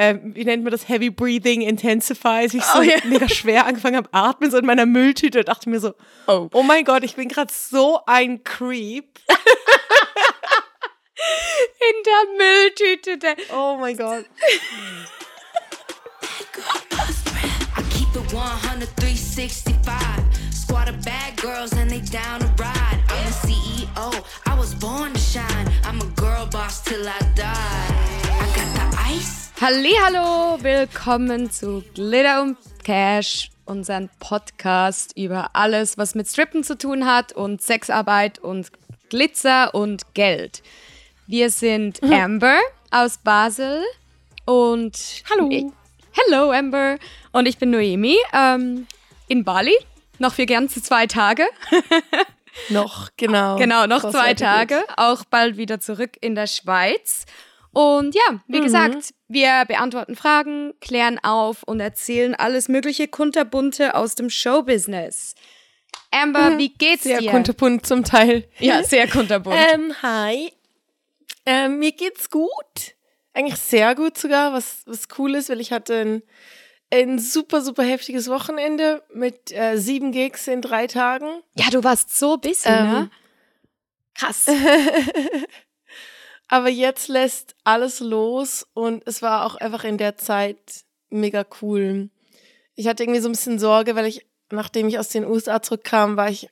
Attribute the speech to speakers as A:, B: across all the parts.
A: ähm, wie nennt man das, Heavy Breathing Intensifies, ich so oh, yeah. mega schwer angefangen habe, atmen so in meiner Mülltüte dachte mir so, oh, oh mein Gott, ich bin gerade so ein Creep.
B: in der Mülltüte. Der
A: oh mein Gott. Squad of bad girls and they down to ride. I'm a CEO, I was born to shine. I'm a girl boss till I die.
B: Hallo, willkommen zu Glitter und Cash, unseren Podcast über alles, was mit Strippen zu tun hat und Sexarbeit und Glitzer und Geld. Wir sind mhm. Amber aus Basel und
A: Hallo.
B: Ich, Hello Amber und ich bin Noemi ähm, in Bali noch für ganze zwei Tage.
A: noch, genau.
B: Genau, noch zwei Tage. Auch bald wieder zurück in der Schweiz. Und ja, wie mhm. gesagt, wir beantworten Fragen, klären auf und erzählen alles mögliche kunterbunte aus dem Showbusiness. Amber, mhm. wie geht's
A: sehr
B: dir?
A: Sehr kunterbunt zum Teil.
B: Ja, sehr kunterbunt.
A: ähm, hi. Ähm, mir geht's gut. Eigentlich sehr gut sogar, was, was cool ist, weil ich hatte ein ein super, super heftiges Wochenende mit äh, sieben Gigs in drei Tagen.
B: Ja, du warst so busy, ne? ähm, ne? Krass.
A: Aber jetzt lässt alles los und es war auch einfach in der Zeit mega cool. Ich hatte irgendwie so ein bisschen Sorge, weil ich, nachdem ich aus den USA zurückkam, war ich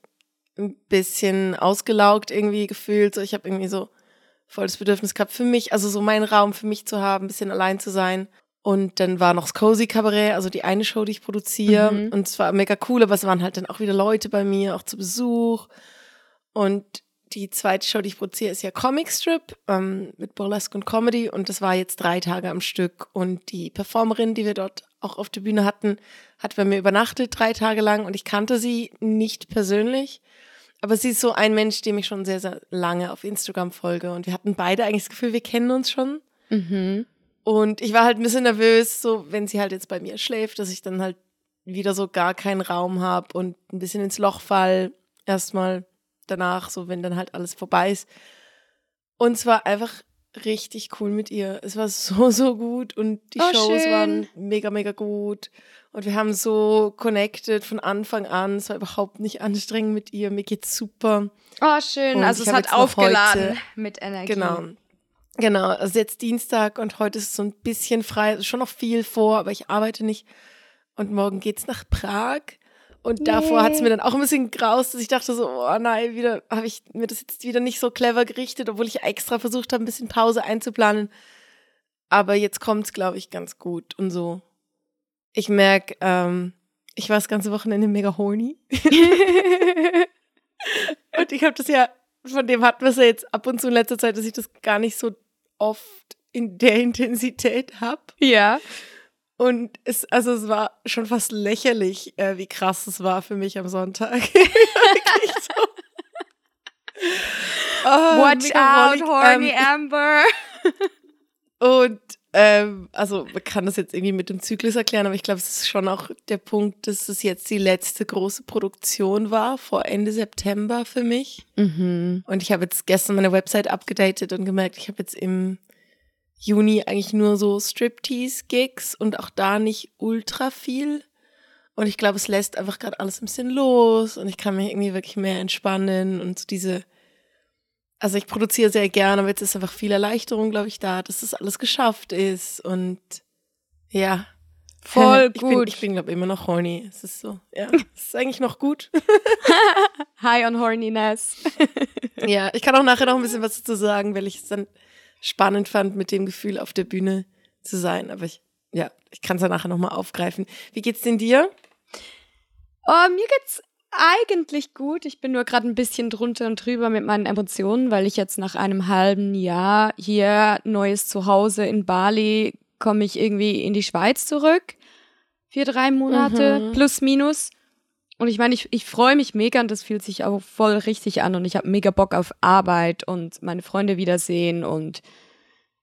A: ein bisschen ausgelaugt irgendwie gefühlt. So, ich habe irgendwie so voll das Bedürfnis gehabt für mich, also so meinen Raum für mich zu haben, ein bisschen allein zu sein. Und dann war noch das Cozy Cabaret, also die eine Show, die ich produziere. Mhm. Und es war mega cool, aber es waren halt dann auch wieder Leute bei mir, auch zu Besuch. Und die zweite Show, die ich produziere, ist ja Comic Strip ähm, mit Burlesque und Comedy. Und das war jetzt drei Tage am Stück. Und die Performerin, die wir dort auch auf der Bühne hatten, hat bei mir übernachtet drei Tage lang. Und ich kannte sie nicht persönlich. Aber sie ist so ein Mensch, dem ich schon sehr, sehr lange auf Instagram folge. Und wir hatten beide eigentlich das Gefühl, wir kennen uns schon. Mhm. Und ich war halt ein bisschen nervös, so wenn sie halt jetzt bei mir schläft, dass ich dann halt wieder so gar keinen Raum habe und ein bisschen ins Loch fall. Erstmal danach, so wenn dann halt alles vorbei ist. Und es war einfach richtig cool mit ihr. Es war so, so gut und die oh, Shows schön. waren mega, mega gut. Und wir haben so connected von Anfang an. Es war überhaupt nicht anstrengend mit ihr. Mir geht's super.
B: Oh, schön. Und also es hat aufgeladen heute, mit Energie.
A: Genau. Genau, also jetzt Dienstag und heute ist so ein bisschen frei, also schon noch viel vor, aber ich arbeite nicht. Und morgen geht's nach Prag. Und yeah. davor hat es mir dann auch ein bisschen graust, dass ich dachte so, oh nein, wieder habe ich mir das jetzt wieder nicht so clever gerichtet, obwohl ich extra versucht habe, ein bisschen Pause einzuplanen. Aber jetzt kommt's, glaube ich, ganz gut und so. Ich merke, ähm, ich war das ganze Wochenende mega horny. und ich habe das ja, von dem hatten wir es ja jetzt ab und zu in letzter Zeit, dass ich das gar nicht so oft in der Intensität habe.
B: Ja.
A: Und es, also es war schon fast lächerlich, äh, wie krass es war für mich am Sonntag. so.
B: oh, Watch out, horny ähm, Amber.
A: und ähm, also man kann das jetzt irgendwie mit dem Zyklus erklären, aber ich glaube, es ist schon auch der Punkt, dass es jetzt die letzte große Produktion war vor Ende September für mich. Mhm. Und ich habe jetzt gestern meine Website abgedatet und gemerkt, ich habe jetzt im Juni eigentlich nur so Striptease-Gigs und auch da nicht ultra viel. Und ich glaube, es lässt einfach gerade alles ein bisschen los und ich kann mich irgendwie wirklich mehr entspannen und so diese also ich produziere sehr gerne, aber jetzt ist einfach viel Erleichterung, glaube ich, da, dass das alles geschafft ist und ja.
B: Voll
A: ich
B: gut.
A: Bin, ich bin, glaube ich, immer noch horny. Es ist so, ja, es ist eigentlich noch gut.
B: High on Horniness.
A: ja, ich kann auch nachher noch ein bisschen was dazu sagen, weil ich es dann spannend fand, mit dem Gefühl auf der Bühne zu sein. Aber ich, ja, ich kann es ja nachher nochmal aufgreifen. Wie geht's denn dir?
B: Oh, mir geht's eigentlich gut. Ich bin nur gerade ein bisschen drunter und drüber mit meinen Emotionen, weil ich jetzt nach einem halben Jahr hier neues Zuhause in Bali komme ich irgendwie in die Schweiz zurück. Vier, drei Monate mhm. plus minus. Und ich meine, ich, ich freue mich mega und das fühlt sich auch voll richtig an und ich habe mega Bock auf Arbeit und meine Freunde wiedersehen und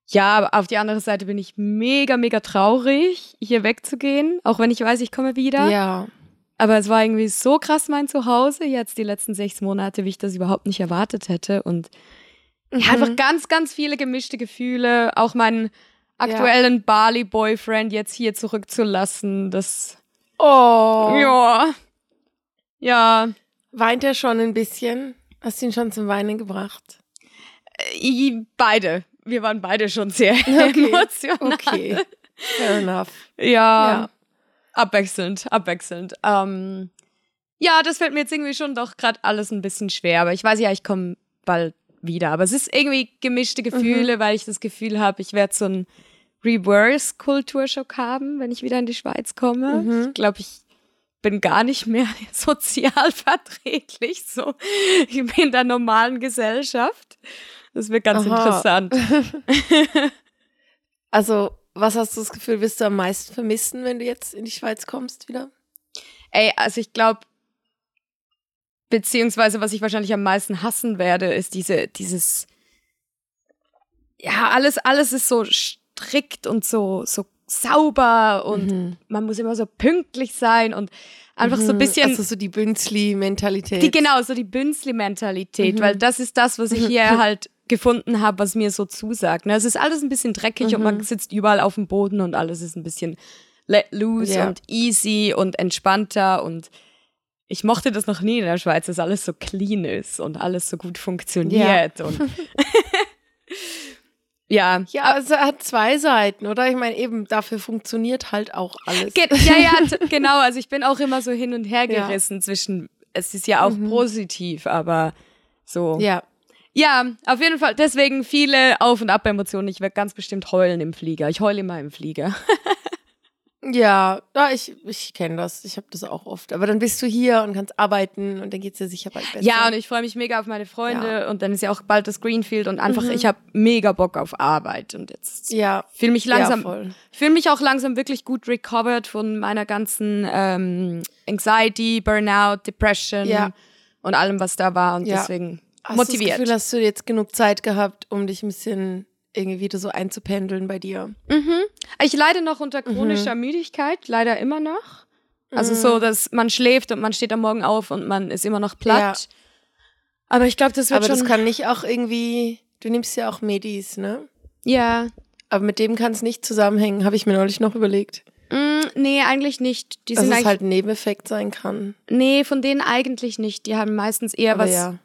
B: ja, auf die andere Seite bin ich mega, mega traurig, hier wegzugehen, auch wenn ich weiß, ich komme wieder.
A: Ja.
B: Aber es war irgendwie so krass mein Zuhause jetzt die letzten sechs Monate, wie ich das überhaupt nicht erwartet hätte. Und mhm. einfach ganz, ganz viele gemischte Gefühle. Auch mein aktuellen Bali-Boyfriend jetzt hier zurückzulassen. Das.
A: Oh.
B: Ja. Ja.
A: Weint er schon ein bisschen? Hast du ihn schon zum Weinen gebracht?
B: Äh, Beide. Wir waren beide schon sehr
A: Okay.
B: emotional.
A: Okay. Fair enough.
B: Ja.
A: Ja.
B: Abwechselnd, abwechselnd. Ähm, ja, das fällt mir jetzt irgendwie schon doch gerade alles ein bisschen schwer. Aber ich weiß ja, ich komme bald wieder. Aber es ist irgendwie gemischte Gefühle, weil ich das Gefühl habe, ich werde so einen Reverse-Kulturschock haben, wenn ich wieder in die Schweiz komme.
A: Mhm.
B: Ich glaube, ich bin gar nicht mehr sozial verträglich, so in der normalen Gesellschaft. Das wird ganz
A: Aha.
B: interessant.
A: Also, was hast du das Gefühl, wirst du am meisten vermissen, wenn du jetzt in die Schweiz kommst wieder?
B: Ey, also ich glaube, beziehungsweise was ich wahrscheinlich am meisten hassen werde, ist diese, dieses, ja, alles, alles ist so strikt und so, so sauber und
A: Mhm.
B: man muss immer so pünktlich sein und einfach so ein
A: Mhm.
B: bisschen,
A: Also so die Bünzli-Mentalität.
B: die, genau, so die Bünzli-Mentalität,
A: Mhm.
B: weil das ist das, was ich hier halt gefunden habe, was mir so zusagt. Ne? Es ist alles ein bisschen dreckig und man
A: Mhm.
B: sitzt überall auf dem Boden und alles ist ein bisschen let loose
A: Ja.
B: und easy und entspannter und ich mochte das noch nie in der Schweiz, dass alles so clean ist und alles so gut funktioniert und ja.
A: Ja, also er hat zwei Seiten, oder? Ich meine, eben dafür funktioniert halt auch alles.
B: Ge ja, ja, genau. Also ich bin auch immer so hin und her
A: Ja.
B: gerissen zwischen, es ist ja auch
A: Mhm.
B: positiv, aber so.
A: Ja.
B: Ja, auf jeden Fall. Deswegen viele Auf- und Ab-Emotionen. Ich werde ganz bestimmt heulen im Flieger. Ich heule immer im Flieger.
A: Ja, ja ich, ich kenne das. Ich habe das auch oft. Aber dann bist du hier und kannst arbeiten und dann geht's dir sicher bald besser.
B: Ja, und ich freue mich mega auf meine Freunde und dann ist ja auch bald das Greenfield und einfach,
A: Mhm.
B: ich habe mega Bock auf Arbeit und jetzt
A: ja,
B: fühle mich langsam,
A: ja,
B: fühle mich auch langsam wirklich gut recovered von meiner ganzen ähm, Anxiety, Burnout, Depression
A: Ja.
B: und allem, was da war und
A: Ja.
B: deswegen
A: Hast
B: motiviert.
A: du das Gefühl, hast du jetzt genug Zeit gehabt, um dich ein bisschen irgendwie wieder so einzupendeln bei dir?
B: Mhm. Ich leide noch unter
A: Mhm.
B: chronischer Müdigkeit, leider immer noch. Also so, dass man schläft und man steht am Morgen auf und man ist immer noch platt. Aber ich glaube, das wird
A: Aber
B: schon.
A: das kann nicht auch irgendwie, du nimmst ja auch Medis, ne?
B: ja.
A: Aber mit dem kann es nicht zusammenhängen, habe ich mir neulich noch überlegt.
B: Mm, nee, eigentlich nicht. Die
A: Dass
B: sind
A: es halt ein Nebeneffekt sein kann.
B: nee, von denen eigentlich nicht. Die haben meistens eher
A: Aber
B: was.
A: ja.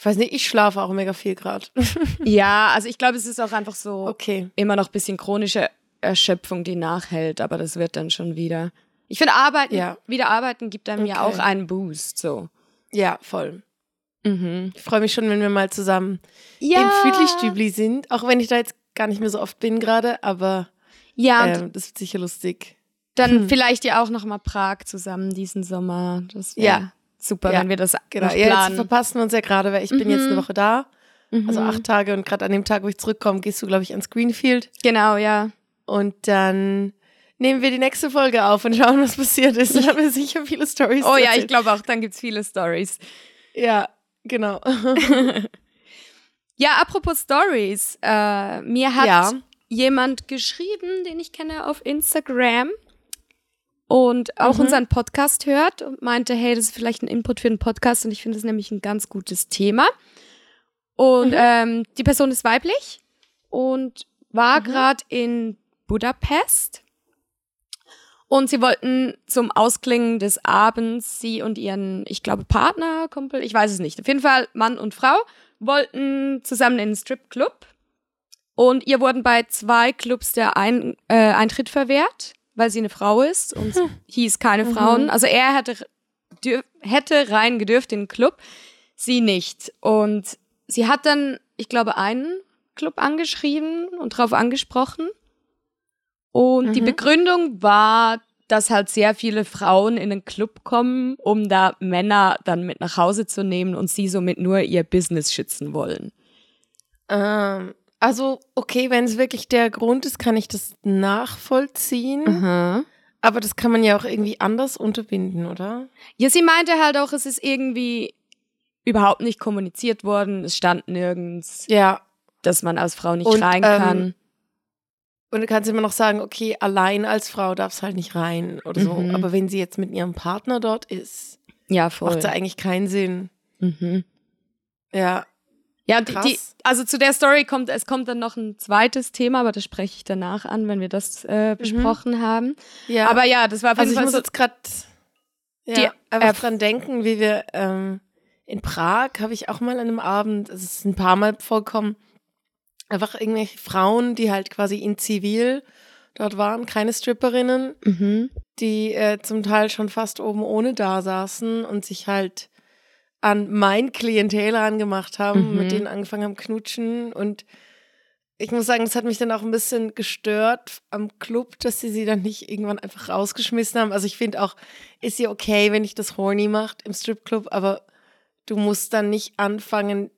A: Ich weiß nicht, ich schlafe auch mega viel gerade.
B: Ja, also ich glaube, es ist auch einfach so
A: Okay.
B: immer noch ein bisschen chronische Erschöpfung, die nachhält, aber das wird dann schon wieder. Ich finde, arbeiten,
A: Ja.
B: wieder arbeiten gibt einem ja
A: Okay.
B: auch einen Boost. So.
A: Ja, voll.
B: Mhm.
A: Ich freue mich schon, wenn wir mal zusammen
B: Ja.
A: im Füdli-Stübli sind. Auch wenn ich da jetzt gar nicht mehr so oft bin gerade, aber
B: Ja,
A: ähm, das wird sicher lustig.
B: Dann
A: Hm.
B: vielleicht ja auch noch mal Prag zusammen diesen Sommer. Das wäre
A: Ja.
B: Super,
A: Ja,
B: wenn wir das
A: Genau.
B: noch
A: Ja, jetzt
B: planen.
A: verpassen wir uns ja gerade, weil ich bin jetzt
B: Mhm.
A: eine Woche da. Also
B: Mhm.
A: acht Tage und gerade an dem Tag, wo ich zurückkomme, gehst du, glaube ich, ans Greenfield.
B: Genau, ja.
A: Und dann nehmen wir die nächste Folge auf und schauen, was passiert ist. Dann haben wir sicher viele Stories.
B: Oh ja, ich glaube auch, dann gibt's viele Stories.
A: Ja, genau.
B: Ja, apropos Stories. Äh, mir hat
A: Ja.
B: jemand geschrieben, den ich kenne auf Instagram und auch
A: Mhm.
B: unseren Podcast hört und meinte, hey, das ist vielleicht ein Input für den Podcast und ich finde es nämlich ein ganz gutes Thema. Und
A: Mhm.
B: ähm, die Person ist weiblich und war
A: Mhm.
B: gerade in Budapest. Und sie wollten zum Ausklingen des Abends, sie und ihren, ich glaube, Partner, Kumpel, ich weiß es nicht. Auf jeden Fall Mann und Frau wollten zusammen in einen Stripclub. Und ihr wurden bei zwei Clubs der Ein äh, Eintritt verwehrt, weil sie eine Frau ist und hieß keine
A: Mhm.
B: Frauen. Also er hätte, hätte rein gedürft in den Club, sie nicht. Und sie hat dann, ich glaube, einen Club angeschrieben und drauf angesprochen. Und die
A: Mhm.
B: Begründung war, dass halt sehr viele Frauen in den Club kommen, um da Männer dann mit nach Hause zu nehmen und sie somit nur ihr Business schützen wollen.
A: ähm, also, okay, wenn es wirklich der Grund ist, kann ich das nachvollziehen.
B: Mhm.
A: Aber das kann man ja auch irgendwie anders unterbinden, oder?
B: Ja, sie meinte halt auch, es ist irgendwie überhaupt nicht kommuniziert worden. Es stand nirgends,
A: Ja.
B: dass man als Frau nicht
A: Und,
B: rein
A: ähm,
B: kann.
A: Und du kannst immer noch sagen, okay, allein als Frau darf es halt nicht rein oder so.
B: Mhm.
A: Aber wenn sie jetzt mit ihrem Partner dort ist,
B: Ja,
A: macht es eigentlich keinen Sinn.
B: Mhm.
A: Ja.
B: Ja, die, die, also zu der Story kommt, es kommt dann noch ein zweites Thema, aber das spreche ich danach an, wenn wir das äh, besprochen mhm. haben. Ja. Aber ja, das war
A: also ich muss so jetzt gerade ja, einfach dran denken, wie wir ähm, in Prag habe ich auch mal an einem Abend, es ist ein paar Mal vorkommen, einfach irgendwelche Frauen, die halt quasi in Zivil dort waren, keine Stripperinnen, mhm. die äh, zum Teil schon fast oben ohne da saßen und sich halt an mein Klientel angemacht haben, mhm. mit denen angefangen haben knutschen und ich muss sagen, das hat mich dann auch ein bisschen gestört am Club, dass sie sie dann nicht irgendwann einfach rausgeschmissen haben. Also ich finde auch, ist sie okay, wenn ich das horny macht im Stripclub, aber du musst dann nicht anfangen,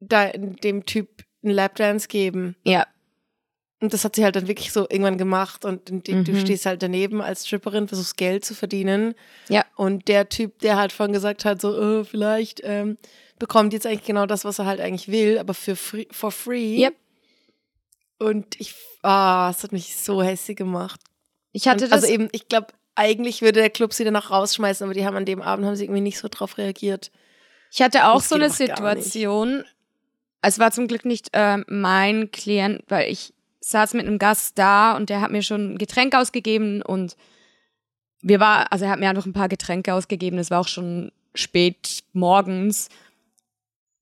A: da dem Typ einen Lapdance geben.
B: Ja.
A: Und das hat sie halt dann wirklich so irgendwann gemacht und du, mhm. du stehst halt daneben als Stripperin, versuchst Geld zu verdienen.
B: Ja.
A: Und der Typ, der halt vorhin gesagt hat, so, oh, vielleicht ähm, bekommt jetzt eigentlich genau das, was er halt eigentlich will, aber für free, for free.
B: Yep.
A: Und ich, ah, oh, es hat mich so hässlich gemacht.
B: Ich hatte
A: und, das. Also eben, ich glaube, eigentlich würde der Club sie dann auch rausschmeißen, aber die haben an dem Abend haben sie irgendwie nicht so drauf reagiert.
B: Ich hatte auch so eine Situation. Es war zum Glück nicht äh, mein Klient, weil ich saß mit einem Gast da und der hat mir schon ein Getränk ausgegeben und wir war, also er hat mir einfach ein paar Getränke ausgegeben. Es war auch schon spät morgens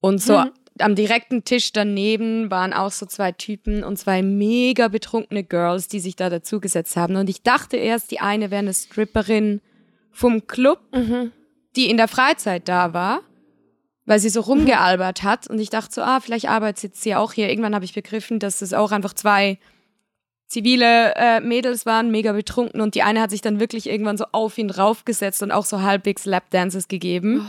B: und so mhm. am direkten Tisch daneben waren auch so zwei Typen und zwei mega betrunkene Girls, die sich da dazugesetzt haben. Und ich dachte erst, die eine wäre eine Stripperin vom Club, mhm. die in der Freizeit da war weil sie so rumgealbert hat. Und ich dachte so, ah, vielleicht arbeitet sie auch hier. Irgendwann habe ich begriffen, dass es auch einfach zwei zivile äh, Mädels waren, mega betrunken. Und die eine hat sich dann wirklich irgendwann so auf ihn raufgesetzt und auch so halbwegs Lapdances gegeben.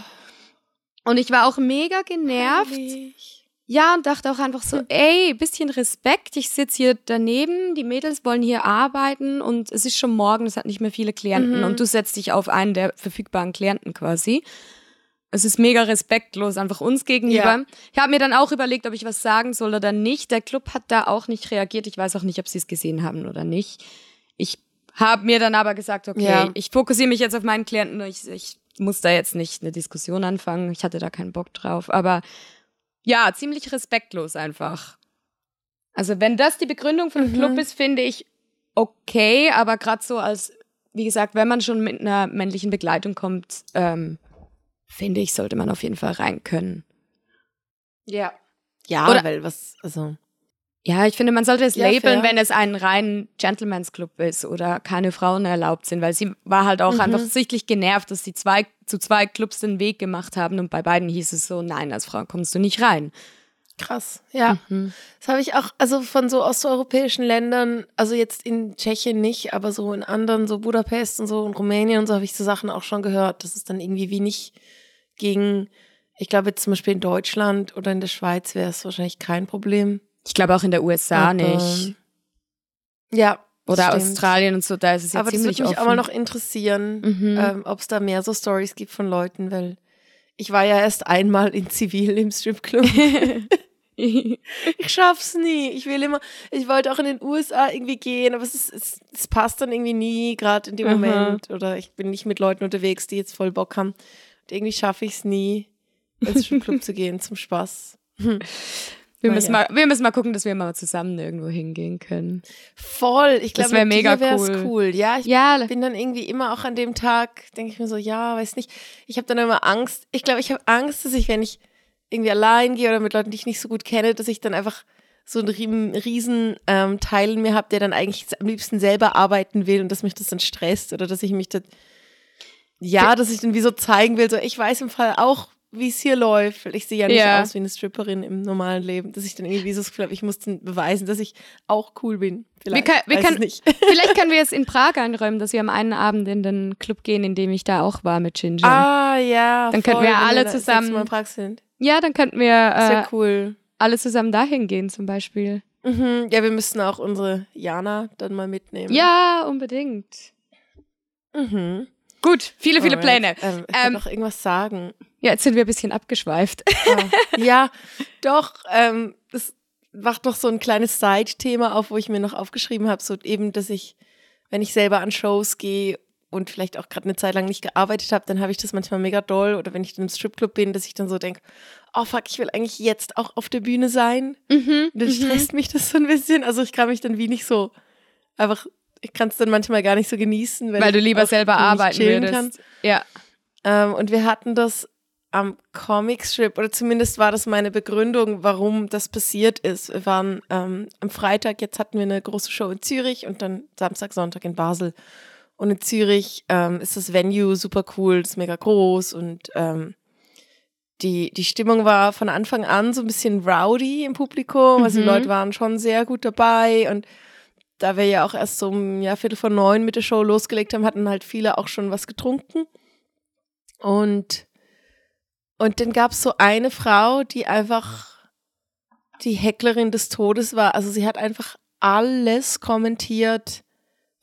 B: Oh. Und ich war auch mega genervt. Heilig. Ja, und dachte auch einfach so, ey, bisschen Respekt. Ich sitze hier daneben, die Mädels wollen hier arbeiten und es ist schon morgen, es hat nicht mehr viele Klienten mhm. und du setzt dich auf einen der verfügbaren Klienten quasi es ist mega respektlos, einfach uns gegenüber. Ja. Ich habe mir dann auch überlegt, ob ich was sagen soll oder nicht. Der Club hat da auch nicht reagiert. Ich weiß auch nicht, ob sie es gesehen haben oder nicht. Ich habe mir dann aber gesagt, okay, ja. ich fokussiere mich jetzt auf meinen Klienten. Ich, ich muss da jetzt nicht eine Diskussion anfangen. Ich hatte da keinen Bock drauf. Aber ja, ziemlich respektlos einfach. Also wenn das die Begründung von dem mhm. Club ist, finde ich okay. Aber gerade so als, wie gesagt, wenn man schon mit einer männlichen Begleitung kommt, ähm, finde ich, sollte man auf jeden Fall rein können.
A: Ja. Ja, Oder, weil was, also.
B: Ja, ich finde, man sollte es ja, labeln, fair. wenn es ein rein Gentleman's Club ist oder keine Frauen erlaubt sind, weil sie war halt auch mhm. einfach sichtlich genervt, dass sie zwei, zu zwei Clubs den Weg gemacht haben und bei beiden hieß es so, nein, als Frau kommst du nicht rein.
A: Krass, ja. Mhm. Das habe ich auch, also von so osteuropäischen Ländern, also jetzt in Tschechien nicht, aber so in anderen, so Budapest und so und Rumänien und so habe ich so Sachen auch schon gehört, dass es dann irgendwie wie nicht gegen, ich glaube jetzt zum Beispiel in Deutschland oder in der Schweiz wäre es wahrscheinlich kein Problem.
B: Ich glaube auch in der USA Aber, nicht.
A: Ja.
B: Oder stimmt. Australien und so, da ist es ja
A: Aber
B: ziemlich
A: das würde mich auch mal noch interessieren, mhm. ähm, ob es da mehr so Stories gibt von Leuten, weil ich war ja erst einmal in Zivil im Stripclub. ich schaff's nie. Ich will immer, ich wollte auch in den USA irgendwie gehen, aber es, ist, es, es passt dann irgendwie nie, gerade in dem Moment. Oder ich bin nicht mit Leuten unterwegs, die jetzt voll Bock haben irgendwie schaffe ich es nie, ins Stripclub zu gehen zum Spaß.
B: Wir müssen, ja. mal, wir müssen mal gucken, dass wir mal zusammen irgendwo hingehen können.
A: Voll. Ich glaube,
B: mega cool.
A: cool. Ja, ich ja. bin dann irgendwie immer auch an dem Tag, denke ich mir so, ja, weiß nicht. Ich habe dann immer Angst. Ich glaube, ich habe Angst, dass ich, wenn ich irgendwie allein gehe oder mit Leuten, die ich nicht so gut kenne, dass ich dann einfach so einen riesen ähm, Teil in mir habe, der dann eigentlich am liebsten selber arbeiten will und dass mich das dann stresst oder dass ich mich dann ja, dass ich dann wie so zeigen will, so ich weiß im Fall auch, wie es hier läuft. Ich sehe ja nicht ja. aus wie eine Stripperin im normalen Leben, dass ich dann irgendwie so das Gefühl habe, ich muss dann beweisen, dass ich auch cool bin.
B: Vielleicht, wir kann, wir kann, nicht. vielleicht können wir es in Prag einräumen, dass wir am einen Abend in den Club gehen, in dem ich da auch war mit Ginger.
A: Ah, ja.
B: Dann voll, könnten wir alle wir zusammen.
A: Mal Prag sind.
B: Ja, dann könnten wir äh,
A: cool.
B: alle zusammen dahin gehen zum Beispiel.
A: Mhm. Ja, wir müssten auch unsere Jana dann mal mitnehmen.
B: Ja, unbedingt.
A: Mhm.
B: Gut, viele, viele Pläne.
A: Ähm, ich ähm, noch irgendwas sagen.
B: Ja, jetzt sind wir ein bisschen abgeschweift.
A: Ah, ja, doch. Ähm, das macht noch so ein kleines Side-Thema auf, wo ich mir noch aufgeschrieben habe, so eben, dass ich, wenn ich selber an Shows gehe und vielleicht auch gerade eine Zeit lang nicht gearbeitet habe, dann habe ich das manchmal mega doll. Oder wenn ich dann im Stripclub bin, dass ich dann so denke, oh fuck, ich will eigentlich jetzt auch auf der Bühne sein.
B: Mhm.
A: Dann stresst mich das so ein bisschen. Also ich kann mich dann wie nicht so einfach, ich kann es dann manchmal gar nicht so genießen.
B: Weil du lieber selber arbeiten würdest. Ja.
A: Ähm, und wir hatten das am Comicstrip, oder zumindest war das meine Begründung, warum das passiert ist. Wir waren ähm, am Freitag, jetzt hatten wir eine große Show in Zürich und dann Samstag, Sonntag in Basel. Und in Zürich ähm, ist das Venue super cool, ist mega groß und ähm, die, die Stimmung war von Anfang an so ein bisschen rowdy im Publikum. Also die
B: Mhm.
A: Leute waren schon sehr gut dabei und da wir ja auch erst so um ja, Viertel vor neun mit der Show losgelegt haben, hatten halt viele auch schon was getrunken. Und, und dann gab es so eine Frau, die einfach die Hecklerin des Todes war. Also sie hat einfach alles kommentiert,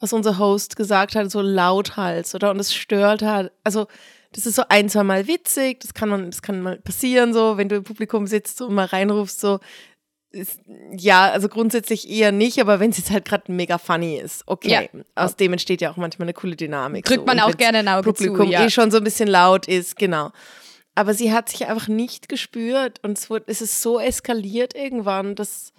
A: was unser Host gesagt hat, so lauthals, oder? Und es stört halt. Also das ist so ein, zwei Mal witzig, das kann man, das kann mal passieren, so, wenn du im Publikum sitzt und mal reinrufst, so, ist, ja, also grundsätzlich eher nicht, aber wenn es jetzt halt gerade mega funny ist, okay. Aus dem entsteht ja auch manchmal eine coole Dynamik.
B: Drückt
A: so.
B: man
A: Und
B: auch gerne ein Auge
A: Publikum
B: zu, ja.
A: eh schon so ein bisschen laut ist, genau. Aber sie hat sich einfach nicht gespürt und es, wurde, es ist so eskaliert irgendwann, dass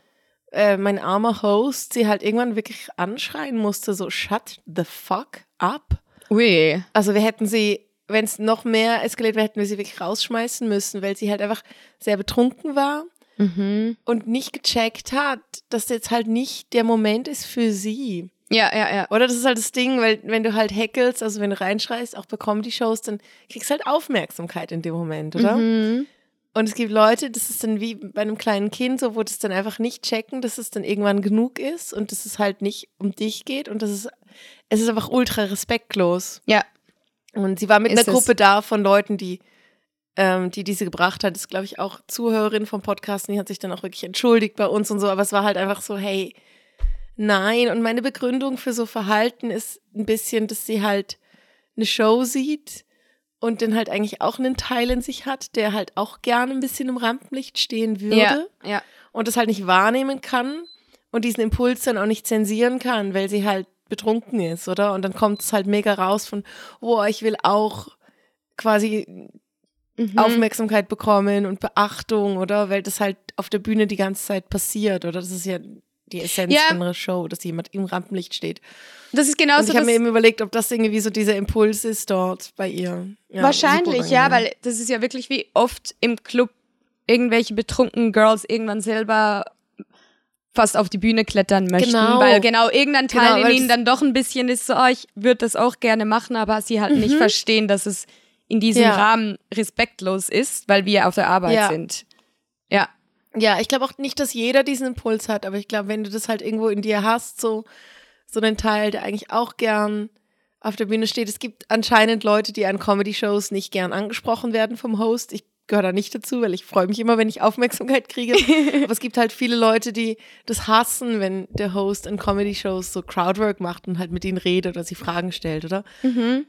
A: äh, mein armer Host sie halt irgendwann wirklich anschreien musste, so shut the fuck up.
B: Ui.
A: Also wir hätten sie, wenn es noch mehr eskaliert wäre, hätten wir sie wirklich rausschmeißen müssen, weil sie halt einfach sehr betrunken war
B: Mhm.
A: und nicht gecheckt hat, dass jetzt halt nicht der Moment ist für sie.
B: Ja, ja, ja.
A: Oder das ist halt das Ding, weil wenn du halt heckelst, also wenn du reinschreist, auch bei Comedy-Shows, dann kriegst du halt Aufmerksamkeit in dem Moment, oder?
B: Mhm.
A: Und es gibt Leute, das ist dann wie bei einem kleinen Kind, so wo das dann einfach nicht checken, dass es dann irgendwann genug ist und dass es halt nicht um dich geht und das ist, es ist einfach ultra respektlos.
B: Ja.
A: Und sie war mit
B: Ist
A: einer
B: es.
A: Gruppe da von Leuten, die, ähm, die diese gebracht hat. Das ist, glaube ich, auch Zuhörerin vom Podcast. Und die hat sich dann auch wirklich entschuldigt bei uns und so. Aber es war halt einfach so, hey, nein. Und meine Begründung für so Verhalten ist ein bisschen, dass sie halt eine Show sieht und dann halt eigentlich auch einen Teil in sich hat, der halt auch gerne ein bisschen im Rampenlicht stehen würde
B: Ja, ja.
A: und das halt nicht wahrnehmen kann und diesen Impuls dann auch nicht zensieren kann, weil sie halt betrunken ist, oder? Und dann kommt es halt mega raus von, oh, ich will auch quasi
B: Mhm.
A: Aufmerksamkeit bekommen und Beachtung, oder? Weil das halt auf der Bühne die ganze Zeit passiert, oder? Das ist ja die Essenz
B: Ja.
A: von einer Show, dass jemand im Rampenlicht steht.
B: Das ist
A: Und
B: genauso
A: ich habe mir eben überlegt, ob das irgendwie so dieser Impuls ist dort bei ihr. Ja,
B: Wahrscheinlich, ja, weil das ist ja wirklich wie oft im Club irgendwelche betrunkenen Girls irgendwann selber fast auf die Bühne klettern möchten,
A: Genau.
B: weil genau irgendein Teil
A: Genau,
B: in ihnen dann doch ein bisschen ist so, oh, ich würde das auch gerne machen, aber sie halt nicht verstehen, dass es in diesem
A: Mhm. Ja.
B: Rahmen respektlos ist, weil wir auf der Arbeit
A: Ja.
B: sind. Ja.
A: Ich glaube auch nicht, dass jeder diesen Impuls hat, aber ich glaube, wenn du das halt irgendwo in dir hast, so, so einen Teil, der eigentlich auch gern auf der Bühne steht. Es gibt anscheinend Leute, die an Comedy-Shows nicht gern angesprochen werden vom Host. Ich gehöre da nicht dazu, weil ich freue mich immer, wenn ich Aufmerksamkeit kriege. aber es gibt halt viele Leute, die das hassen, wenn der Host an Comedy-Shows so Crowdwork macht und halt mit ihnen redet oder sie Fragen stellt, oder?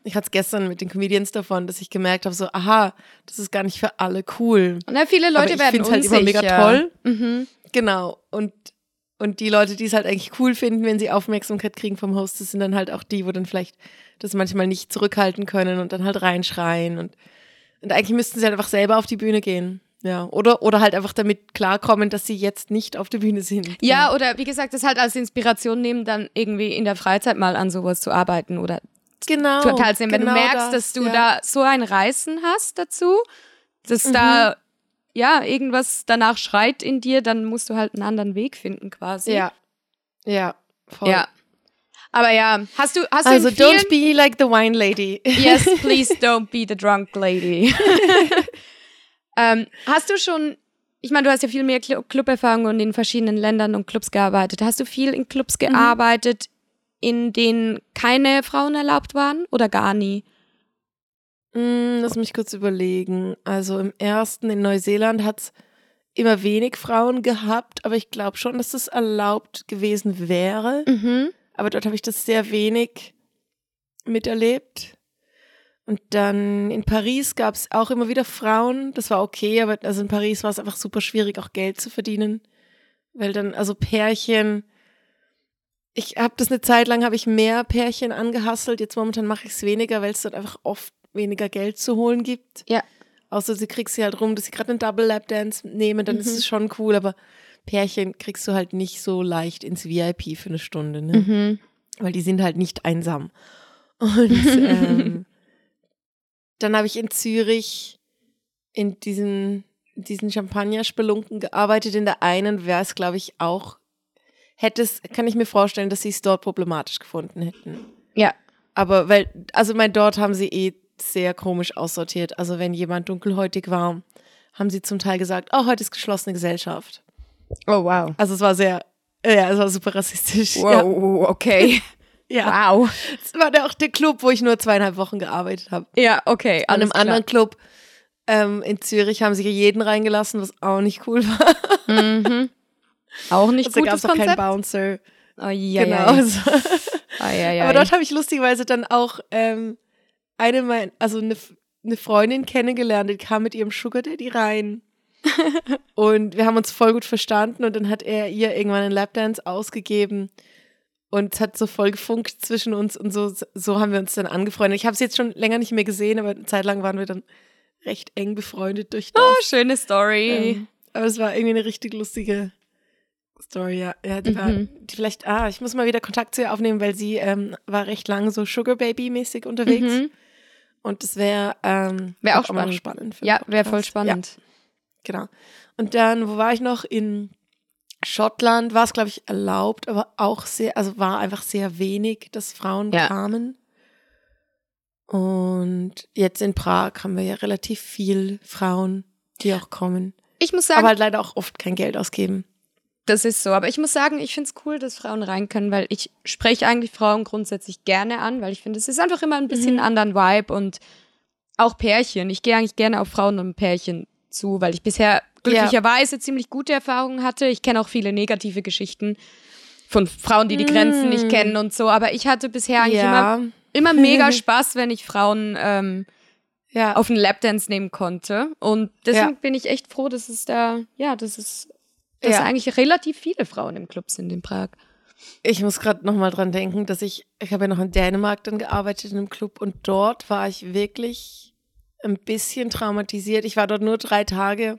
A: Ich hatte es gestern mit den Comedians davon, dass ich gemerkt habe, so, aha, das ist gar nicht für alle cool.
B: Na, viele
A: Aber
B: Leute
A: ich
B: werden
A: find's halt
B: unsicher.
A: immer mega toll.
B: Mhm.
A: Genau. Und, und die Leute, die es halt eigentlich cool finden, wenn sie Aufmerksamkeit kriegen vom Host, das sind dann halt auch die, wo dann vielleicht das manchmal nicht zurückhalten können und dann halt reinschreien. Und, und eigentlich müssten sie halt einfach selber auf die Bühne gehen. Ja. Oder, oder halt einfach damit klarkommen, dass sie jetzt nicht auf der Bühne sind.
B: Ja, oder wie gesagt, das halt als Inspiration nehmen, dann irgendwie in der Freizeit mal an sowas zu arbeiten oder
A: genau.
B: total Sinn. Wenn
A: genau
B: du merkst,
A: das,
B: dass du
A: ja.
B: da so ein Reißen hast dazu, dass
A: Mhm.
B: da ja irgendwas danach schreit in dir, dann musst du halt einen anderen Weg finden quasi.
A: Ja. Ja. Voll.
B: Ja. Aber ja, hast du hast
A: Also
B: du
A: don't be like the wine lady.
B: Yes, please don't be the drunk lady. ähm, hast du schon, ich meine, du hast ja viel mehr Cl Club-Erfahrung und in verschiedenen Ländern und Clubs gearbeitet. Hast du viel in Clubs gearbeitet, in denen keine Frauen erlaubt waren oder gar nie?
A: Mm, Lass mich kurz überlegen. Also im ersten in Neuseeland hat es immer wenig Frauen gehabt, aber ich glaube schon, dass das erlaubt gewesen wäre.
B: Mhm.
A: Aber dort habe ich das sehr wenig miterlebt. Und dann in Paris gab es auch immer wieder Frauen. Das war okay, aber also in Paris war es einfach super schwierig, auch Geld zu verdienen. Weil dann, also Pärchen, ich habe das eine Zeit lang, habe ich mehr Pärchen angehasselt. Jetzt momentan mache ich es weniger, weil es dort einfach oft weniger Geld zu holen gibt.
B: Ja.
A: Außer sie kriegst sie halt rum, dass sie gerade einen Double Lap Dance nehmen, dann
B: Mhm.
A: ist es schon cool, aber Pärchen kriegst du halt nicht so leicht ins VIP für eine Stunde, ne?
B: Mhm.
A: Weil die sind halt nicht einsam. Und ähm, dann habe ich in Zürich in diesen, diesen Champagner-Spelunken gearbeitet. In der einen wäre es, glaube ich, auch, hätte es, kann ich mir vorstellen, dass sie es dort problematisch gefunden hätten.
B: Ja.
A: Aber weil, also mein, dort haben sie eh sehr komisch aussortiert. Also wenn jemand dunkelhäutig war, haben sie zum Teil gesagt, oh, heute ist geschlossene Gesellschaft.
B: Oh, wow.
A: Also es war sehr, ja, es war super rassistisch.
B: Wow, okay.
A: Ja, ja.
B: Wow.
A: Es war der auch der Club, wo ich nur zweieinhalb Wochen gearbeitet habe.
B: Ja, okay.
A: An einem
B: klar.
A: anderen Club ähm, in Zürich haben sie jeden reingelassen, was auch nicht cool war.
B: Mhm. Auch nicht
A: Also da gab
B: gutes
A: es auch keinen. Bouncer.
B: Oh, ja,
A: genau.
B: ja.
A: Also,
B: ja, ja.
A: Aber dort habe ich lustigerweise dann auch ähm, eine mein, also eine, eine Freundin kennengelernt, die kam mit ihrem Sugar Daddy rein. Und wir haben uns voll gut verstanden und dann hat er ihr irgendwann einen Lapdance ausgegeben und es hat so voll gefunkt zwischen uns und so, so haben wir uns dann angefreundet. Ich habe sie jetzt schon länger nicht mehr gesehen, aber eine Zeit lang waren wir dann recht eng befreundet durch das.
B: oh, schöne Story.
A: Ähm, aber es war irgendwie eine richtig lustige Story, ja. ja die war,
B: Mhm.
A: die vielleicht, ah, ich muss mal wieder Kontakt zu ihr aufnehmen, weil sie ähm, war recht lang so Sugar Baby-mäßig unterwegs.
B: Mhm.
A: Und das wäre ähm,
B: Wär auch
A: mal
B: spannend.
A: spannend für den
B: Ja, wäre voll spannend.
A: Ja, genau. Und dann, wo war ich noch? In Schottland war es, glaube ich, erlaubt, aber auch sehr, also war einfach sehr wenig, dass Frauen
B: Ja.
A: kamen. Und jetzt in Prag haben wir ja relativ viel Frauen, die auch kommen.
B: Ich muss sagen,
A: aber halt leider auch oft kein Geld ausgeben.
B: das ist so. Aber ich muss sagen, ich finde es cool, dass Frauen rein können, weil ich spreche eigentlich Frauen grundsätzlich gerne an, weil ich finde, es ist einfach immer ein bisschen
A: Mhm.
B: einen anderen Vibe und auch Pärchen. Ich gehe eigentlich gerne auf Frauen und Pärchen zu, weil ich bisher glücklicherweise ziemlich gute Erfahrungen hatte. Ich kenne auch viele negative Geschichten von Frauen, die die Grenzen nicht
A: Mm.
B: kennen und so. Aber ich hatte bisher eigentlich
A: ja,
B: immer, immer mega Spaß, wenn ich Frauen ähm,
A: ja.
B: auf einen Lapdance nehmen konnte. Und deswegen
A: Ja.
B: bin ich echt froh, dass es da, ja, dass es, dass
A: Ja.
B: eigentlich relativ viele Frauen im Club sind in Prag.
A: Ich muss gerade noch mal dran denken, dass ich, ich habe ja noch in Dänemark dann gearbeitet in einem Club und dort war ich wirklich ein bisschen traumatisiert. Ich war dort nur drei Tage,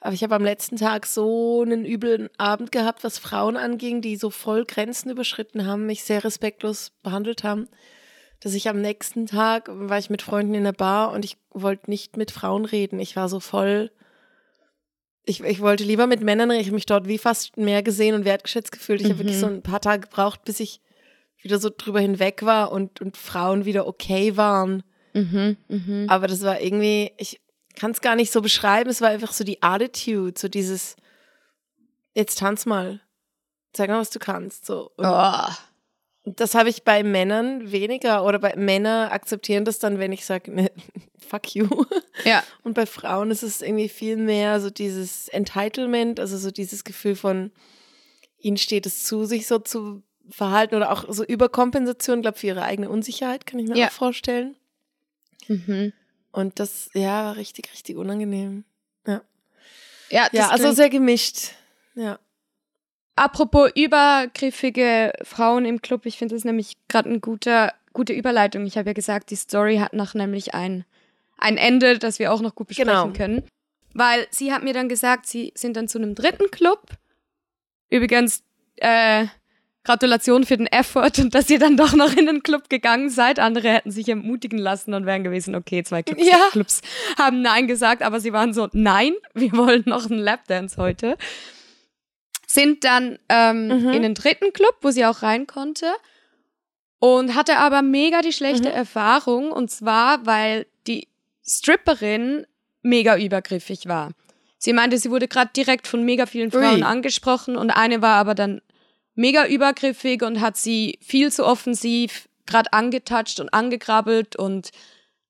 A: aber ich habe am letzten Tag so einen üblen Abend gehabt, was Frauen anging, die so voll Grenzen überschritten haben, mich sehr respektlos behandelt haben, dass ich am nächsten Tag war ich mit Freunden in der Bar und ich wollte nicht mit Frauen reden. Ich war so voll ich, ich wollte lieber mit Männern reden. Ich habe mich dort wie fast mehr gesehen und wertgeschätzt gefühlt. Ich habe wirklich
B: Mhm.
A: so ein paar Tage gebraucht, bis ich wieder so drüber hinweg war und, und Frauen wieder okay waren.
B: Mhm, mhm.
A: Aber das war irgendwie, ich kann es gar nicht so beschreiben. Es war einfach so die Attitude, so dieses, jetzt tanz mal. Zeig mal, was du kannst. So. Und
B: Oh.
A: das habe ich bei Männern weniger. Oder bei Männern akzeptieren das dann, wenn ich sage, ne, fuck you.
B: Ja.
A: Und bei Frauen ist es irgendwie viel mehr so dieses Entitlement, also so dieses Gefühl von, ihnen steht es zu, sich so zu verhalten oder auch so Überkompensation, glaube für ihre eigene Unsicherheit, kann ich mir
B: Ja.
A: auch vorstellen.
B: Mhm.
A: Und das, ja, war richtig, richtig unangenehm.
B: Ja, das
A: Ja, also sehr gemischt. Ja.
B: Apropos übergriffige Frauen im Club, ich finde das nämlich gerade eine gute, gute Überleitung. Ich habe ja gesagt, die Story hat noch nämlich ein, ein Ende, das wir auch noch gut besprechen
A: Genau.
B: können. Weil sie hat mir dann gesagt, sie sind dann zu einem dritten Club. Übrigens, äh, Gratulation für den Effort und dass ihr dann doch noch in den Club gegangen seid. Andere hätten sich ermutigen lassen und wären gewesen, okay, zwei Clubs,
A: Ja.
B: Clubs haben Nein gesagt, aber sie waren so, nein, wir wollen noch einen Lapdance heute. Sind dann ähm,
A: Mhm.
B: in den dritten Club, wo sie auch rein konnte. Und hatte aber mega die schlechte
A: Mhm.
B: Erfahrung. Und zwar, weil die Stripperin mega übergriffig war. Sie meinte, sie wurde gerade direkt von mega vielen Frauen
A: Ui.
B: angesprochen und eine war aber dann mega übergriffig und hat sie viel zu offensiv gerade angetatscht und angekrabbelt und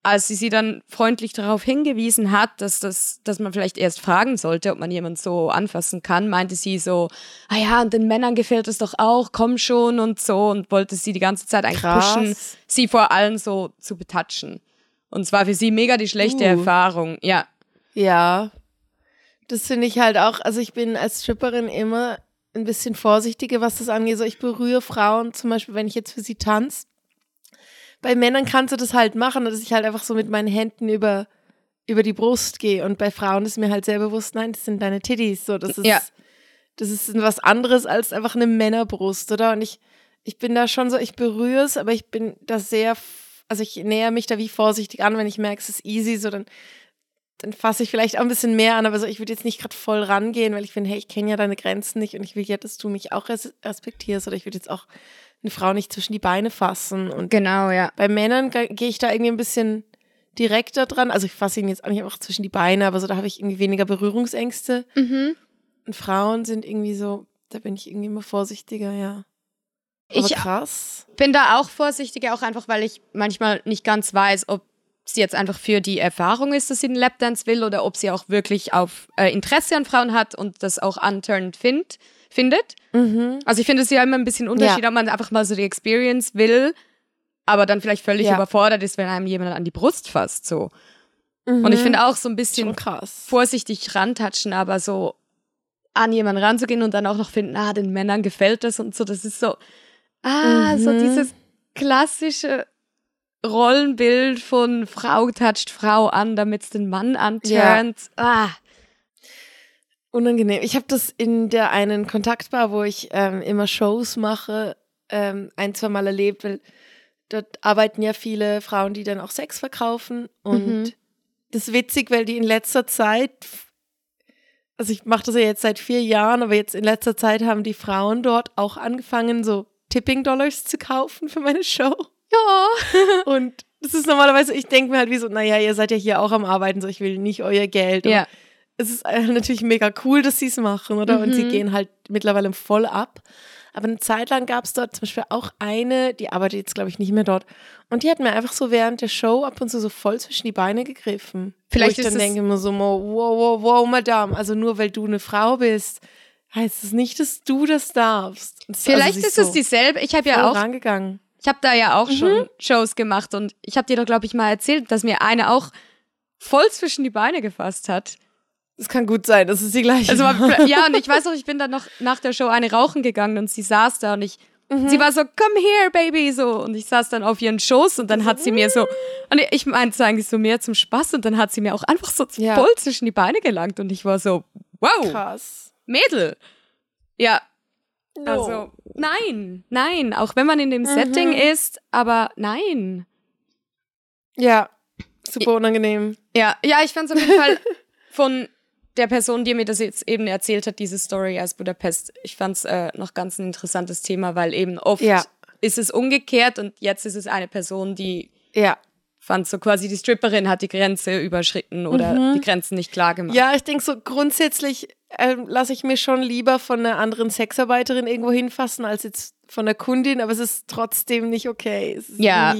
B: als sie sie dann freundlich darauf hingewiesen hat, dass das, dass man vielleicht erst fragen sollte, ob man jemanden so anfassen kann, meinte sie so, ah ja, und den Männern gefällt es doch auch, komm schon und so und wollte sie die ganze Zeit eigentlich
A: Krass.
B: pushen, sie vor allem so zu betatschen. Und zwar für sie mega die schlechte
A: Uh.
B: Erfahrung, ja.
A: Ja. Das finde ich halt auch, also ich bin als Stripperin immer ein bisschen vorsichtiger, was das angeht. So, ich berühre Frauen, zum Beispiel, wenn ich jetzt für sie tanze. Bei Männern kannst du das halt machen, dass ich halt einfach so mit meinen Händen über, über die Brust gehe. Und bei Frauen ist mir halt sehr bewusst, nein, das sind deine Titties. So, das ist,
B: Ja.
A: das ist was anderes als einfach eine Männerbrust, oder? Und ich, ich bin da schon so, ich berühre es, aber ich bin da sehr, also ich näher mich da wie vorsichtig an, wenn ich merke, es ist easy, so dann, dann fasse ich vielleicht auch ein bisschen mehr an, aber so, ich würde jetzt nicht gerade voll rangehen, weil ich finde, hey, ich kenne ja deine Grenzen nicht und ich will ja, dass du mich auch res respektierst oder ich würde jetzt auch eine Frau nicht zwischen die Beine fassen und
B: Genau, ja.
A: bei Männern ge- gehe ich da irgendwie ein bisschen direkter dran. Also ich fasse ihn jetzt auch nicht einfach zwischen die Beine, aber so da habe ich irgendwie weniger Berührungsängste.
B: Mhm.
A: Und Frauen sind irgendwie so, da bin ich irgendwie immer vorsichtiger, ja. Aber
B: Ich
A: krass.
B: bin da auch vorsichtiger, auch einfach, weil ich manchmal nicht ganz weiß, ob sie jetzt einfach für die Erfahrung ist, dass sie den Lapdance will oder ob sie auch wirklich auf äh, Interesse an Frauen hat und das auch unturned find, findet.
A: Mhm.
B: Also ich finde es ja immer ein bisschen Unterschied, ob man einfach mal so die Experience will, aber dann vielleicht völlig
A: Ja.
B: überfordert ist, wenn einem jemand an die Brust fasst. So. Und ich finde auch so ein bisschen vorsichtig rantatschen, aber so an jemanden ranzugehen und dann auch noch finden, ah, den Männern gefällt das und so, das ist so, ah, so
A: Mhm.
B: dieses klassische Rollenbild von Frau toucht Frau an, damit es den Mann anturnt. Ah,
A: Unangenehm. Ich habe das in der einen Kontaktbar, wo ich ähm, immer Shows mache, ähm, ein, zwei Mal erlebt, weil dort arbeiten ja viele Frauen, die dann auch Sex verkaufen. Und
B: Mhm.
A: das ist witzig, weil die in letzter Zeit, also ich mache das ja jetzt seit vier Jahren, aber jetzt in letzter Zeit haben die Frauen dort auch angefangen, so Tipping-Dollars zu kaufen für meine Show.
B: Ja.
A: Und das ist normalerweise, ich denke mir halt wie so, naja, ihr seid ja hier auch am Arbeiten, so ich will nicht euer Geld.
B: Ja.
A: es ist äh, natürlich mega cool, dass sie es machen, oder? Und sie
B: Mhm.
A: gehen halt mittlerweile voll ab. Aber eine Zeit lang gab es dort zum Beispiel auch eine, die arbeitet jetzt, glaube ich, nicht mehr dort. Und die hat mir einfach so während der Show ab und zu so voll zwischen die Beine gegriffen.
B: Vielleicht
A: Wo ich
B: ist
A: dann denke immer so, wow, wow, wow, Madame, also nur weil du eine Frau bist, heißt es nicht, dass du das darfst. Das- also
B: Vielleicht
A: sie
B: ist
A: so
B: es dieselbe. Ich habe ja auch
A: rangegangen.
B: Ich habe da ja auch
A: Mhm.
B: schon Shows gemacht und ich habe dir doch, glaube ich, mal erzählt, dass mir eine auch voll zwischen die Beine gefasst hat.
A: Es kann gut sein, dass es die gleiche
B: Also ja, und ich weiß noch, ich bin dann noch nach der Show eine rauchen gegangen und sie saß da und ich,
A: Mhm.
B: sie war so, come here, baby, so. Und ich saß dann auf ihren Schoß und dann hat sie mir so, und ich meinte eigentlich so mehr zum Spaß und dann hat sie mir auch einfach so
A: Ja.
B: voll zwischen die Beine gelangt und ich war so, wow,
A: Krass.
B: Mädel. Ja,
A: No.
B: also, nein, nein, auch wenn man in dem
A: Mhm.
B: Setting ist, aber nein.
A: Ja, super unangenehm.
B: Ja, ja, ich fand es auf jeden Fall von der Person, die mir das jetzt eben erzählt hat, diese Story aus Budapest, ich fand es äh, noch ganz ein interessantes Thema, weil eben oft
A: Ja.
B: ist es umgekehrt und jetzt ist es eine Person, die
A: Ja.
B: fand so quasi die Stripperin hat die Grenze überschritten oder die Grenzen nicht klar gemacht.
A: Ja, ich denke so grundsätzlich ähm, lasse ich mir schon lieber von einer anderen Sexarbeiterin irgendwo hinfassen als jetzt von der Kundin, aber es ist trotzdem nicht okay. Es ist
B: Ja.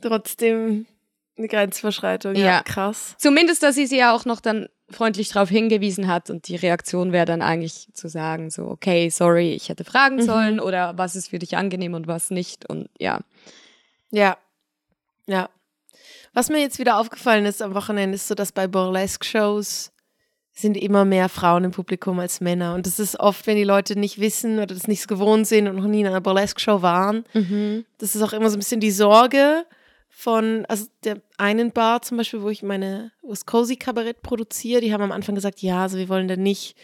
A: trotzdem eine Grenzverschreitung. Ja,
B: Ja.
A: krass.
B: Zumindest, dass sie sie ja auch noch dann freundlich darauf hingewiesen hat und die Reaktion wäre dann eigentlich zu sagen so, okay, sorry, ich hätte fragen
A: Mhm.
B: sollen oder was ist für dich angenehm und was nicht und ja.
A: Ja. Ja. Was mir jetzt wieder aufgefallen ist am Wochenende, ist so, dass bei Burlesque-Shows sind immer mehr Frauen im Publikum als Männer. Und das ist oft, wenn die Leute nicht wissen oder das nicht so gewohnt sind und noch nie in einer Burlesque-Show waren, das ist auch immer so ein bisschen die Sorge von, also der einen Bar zum Beispiel, wo ich meine, wo das Cozy Kabarett produziere, die haben am Anfang gesagt, ja, also wir wollen da nicht,